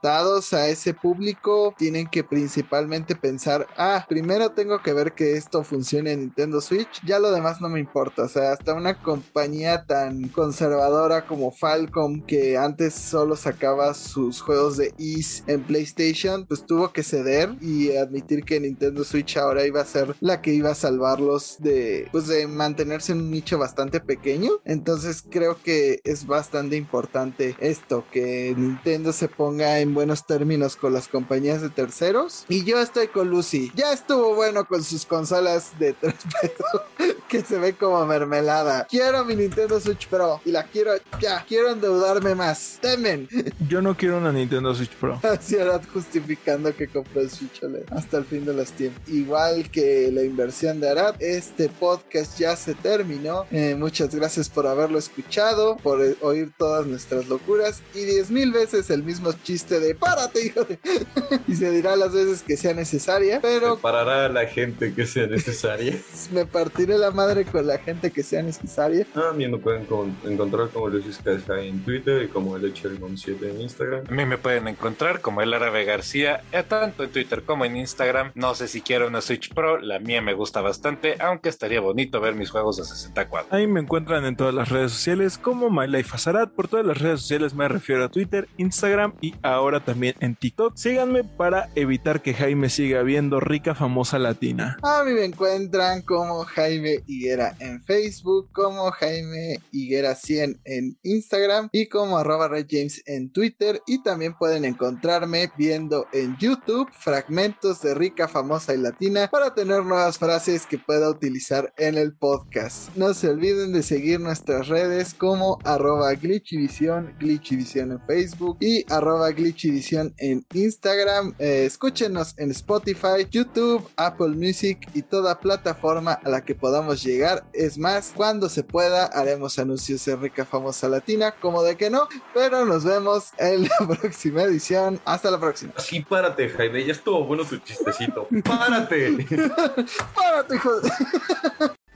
orientados a ese público tienen que principalmente pensar, ah, primero tengo que ver que esto funcione en Nintendo Switch, ya lo demás no me importa. O sea, hasta una compañía tan conservadora como Falcom, que antes solo sacaba sus juegos de Ease en PlayStation, pues tuvo que ceder y admitir que Nintendo Switch ahora iba a ser la que iba a salvarlos de, pues de mantenerse en un nicho bastante pequeño. Entonces creo que es bastante importante esto, que Nintendo se ponga en en buenos términos con las compañías de terceros. Y yo estoy con Lucy. Ya estuvo bueno con sus consolas de tres pesos que se ve como mermelada. Quiero mi Nintendo Switch Pro y la quiero ya. Quiero endeudarme más. Temen. Yo no quiero una Nintendo Switch Pro. Así ahora justificando que compró el Switch OLED hasta el fin de los tiempos. Igual que la inversión de Arad, este podcast ya se terminó. Eh, muchas gracias por haberlo escuchado, por oír todas nuestras locuras y diez mil veces el mismo chiste de párate, hijo de... y se dirá las veces que sea necesaria, pero Se parará a la gente que sea necesaria. me partiré la madre con la gente que sea necesaria. A mí me pueden con- encontrar como Luis Casca en Twitter y como el 7 en Instagram. A mí me pueden encontrar como el Árabe García, eh, tanto en Twitter como en Instagram. No sé si quiero una Switch Pro, la mía me gusta bastante, aunque estaría bonito ver mis juegos de 64. Ahí me encuentran en todas las redes sociales como My Life Azarat. Por todas las redes sociales me refiero a Twitter, Instagram y ahora también en TikTok. Síganme para evitar que Jaime siga viendo rica famosa latina. A mí me encuentran como Jaime Higuera en Facebook, como Jaime Higuera 100 en Instagram y como arroba Red James en Twitter. Y también pueden encontrarme viendo en YouTube fragmentos de rica, famosa y latina para tener nuevas frases que pueda utilizar en el podcast. No se olviden de seguir nuestras redes como arroba glitchivision, glitchivision en Facebook y arroba glitchivision en Instagram. Eh, escúchenos en Spotify, YouTube, Apple Music y toda plataforma a la que podamos llegar. Es más, cuando se pueda haremos anuncios de rica famosa latina, como de que no, pero nos vemos en la próxima edición. Hasta la próxima. Así párate, Jaime, ya estuvo bueno tu chistecito. ¡Párate! ¡Párate, hijo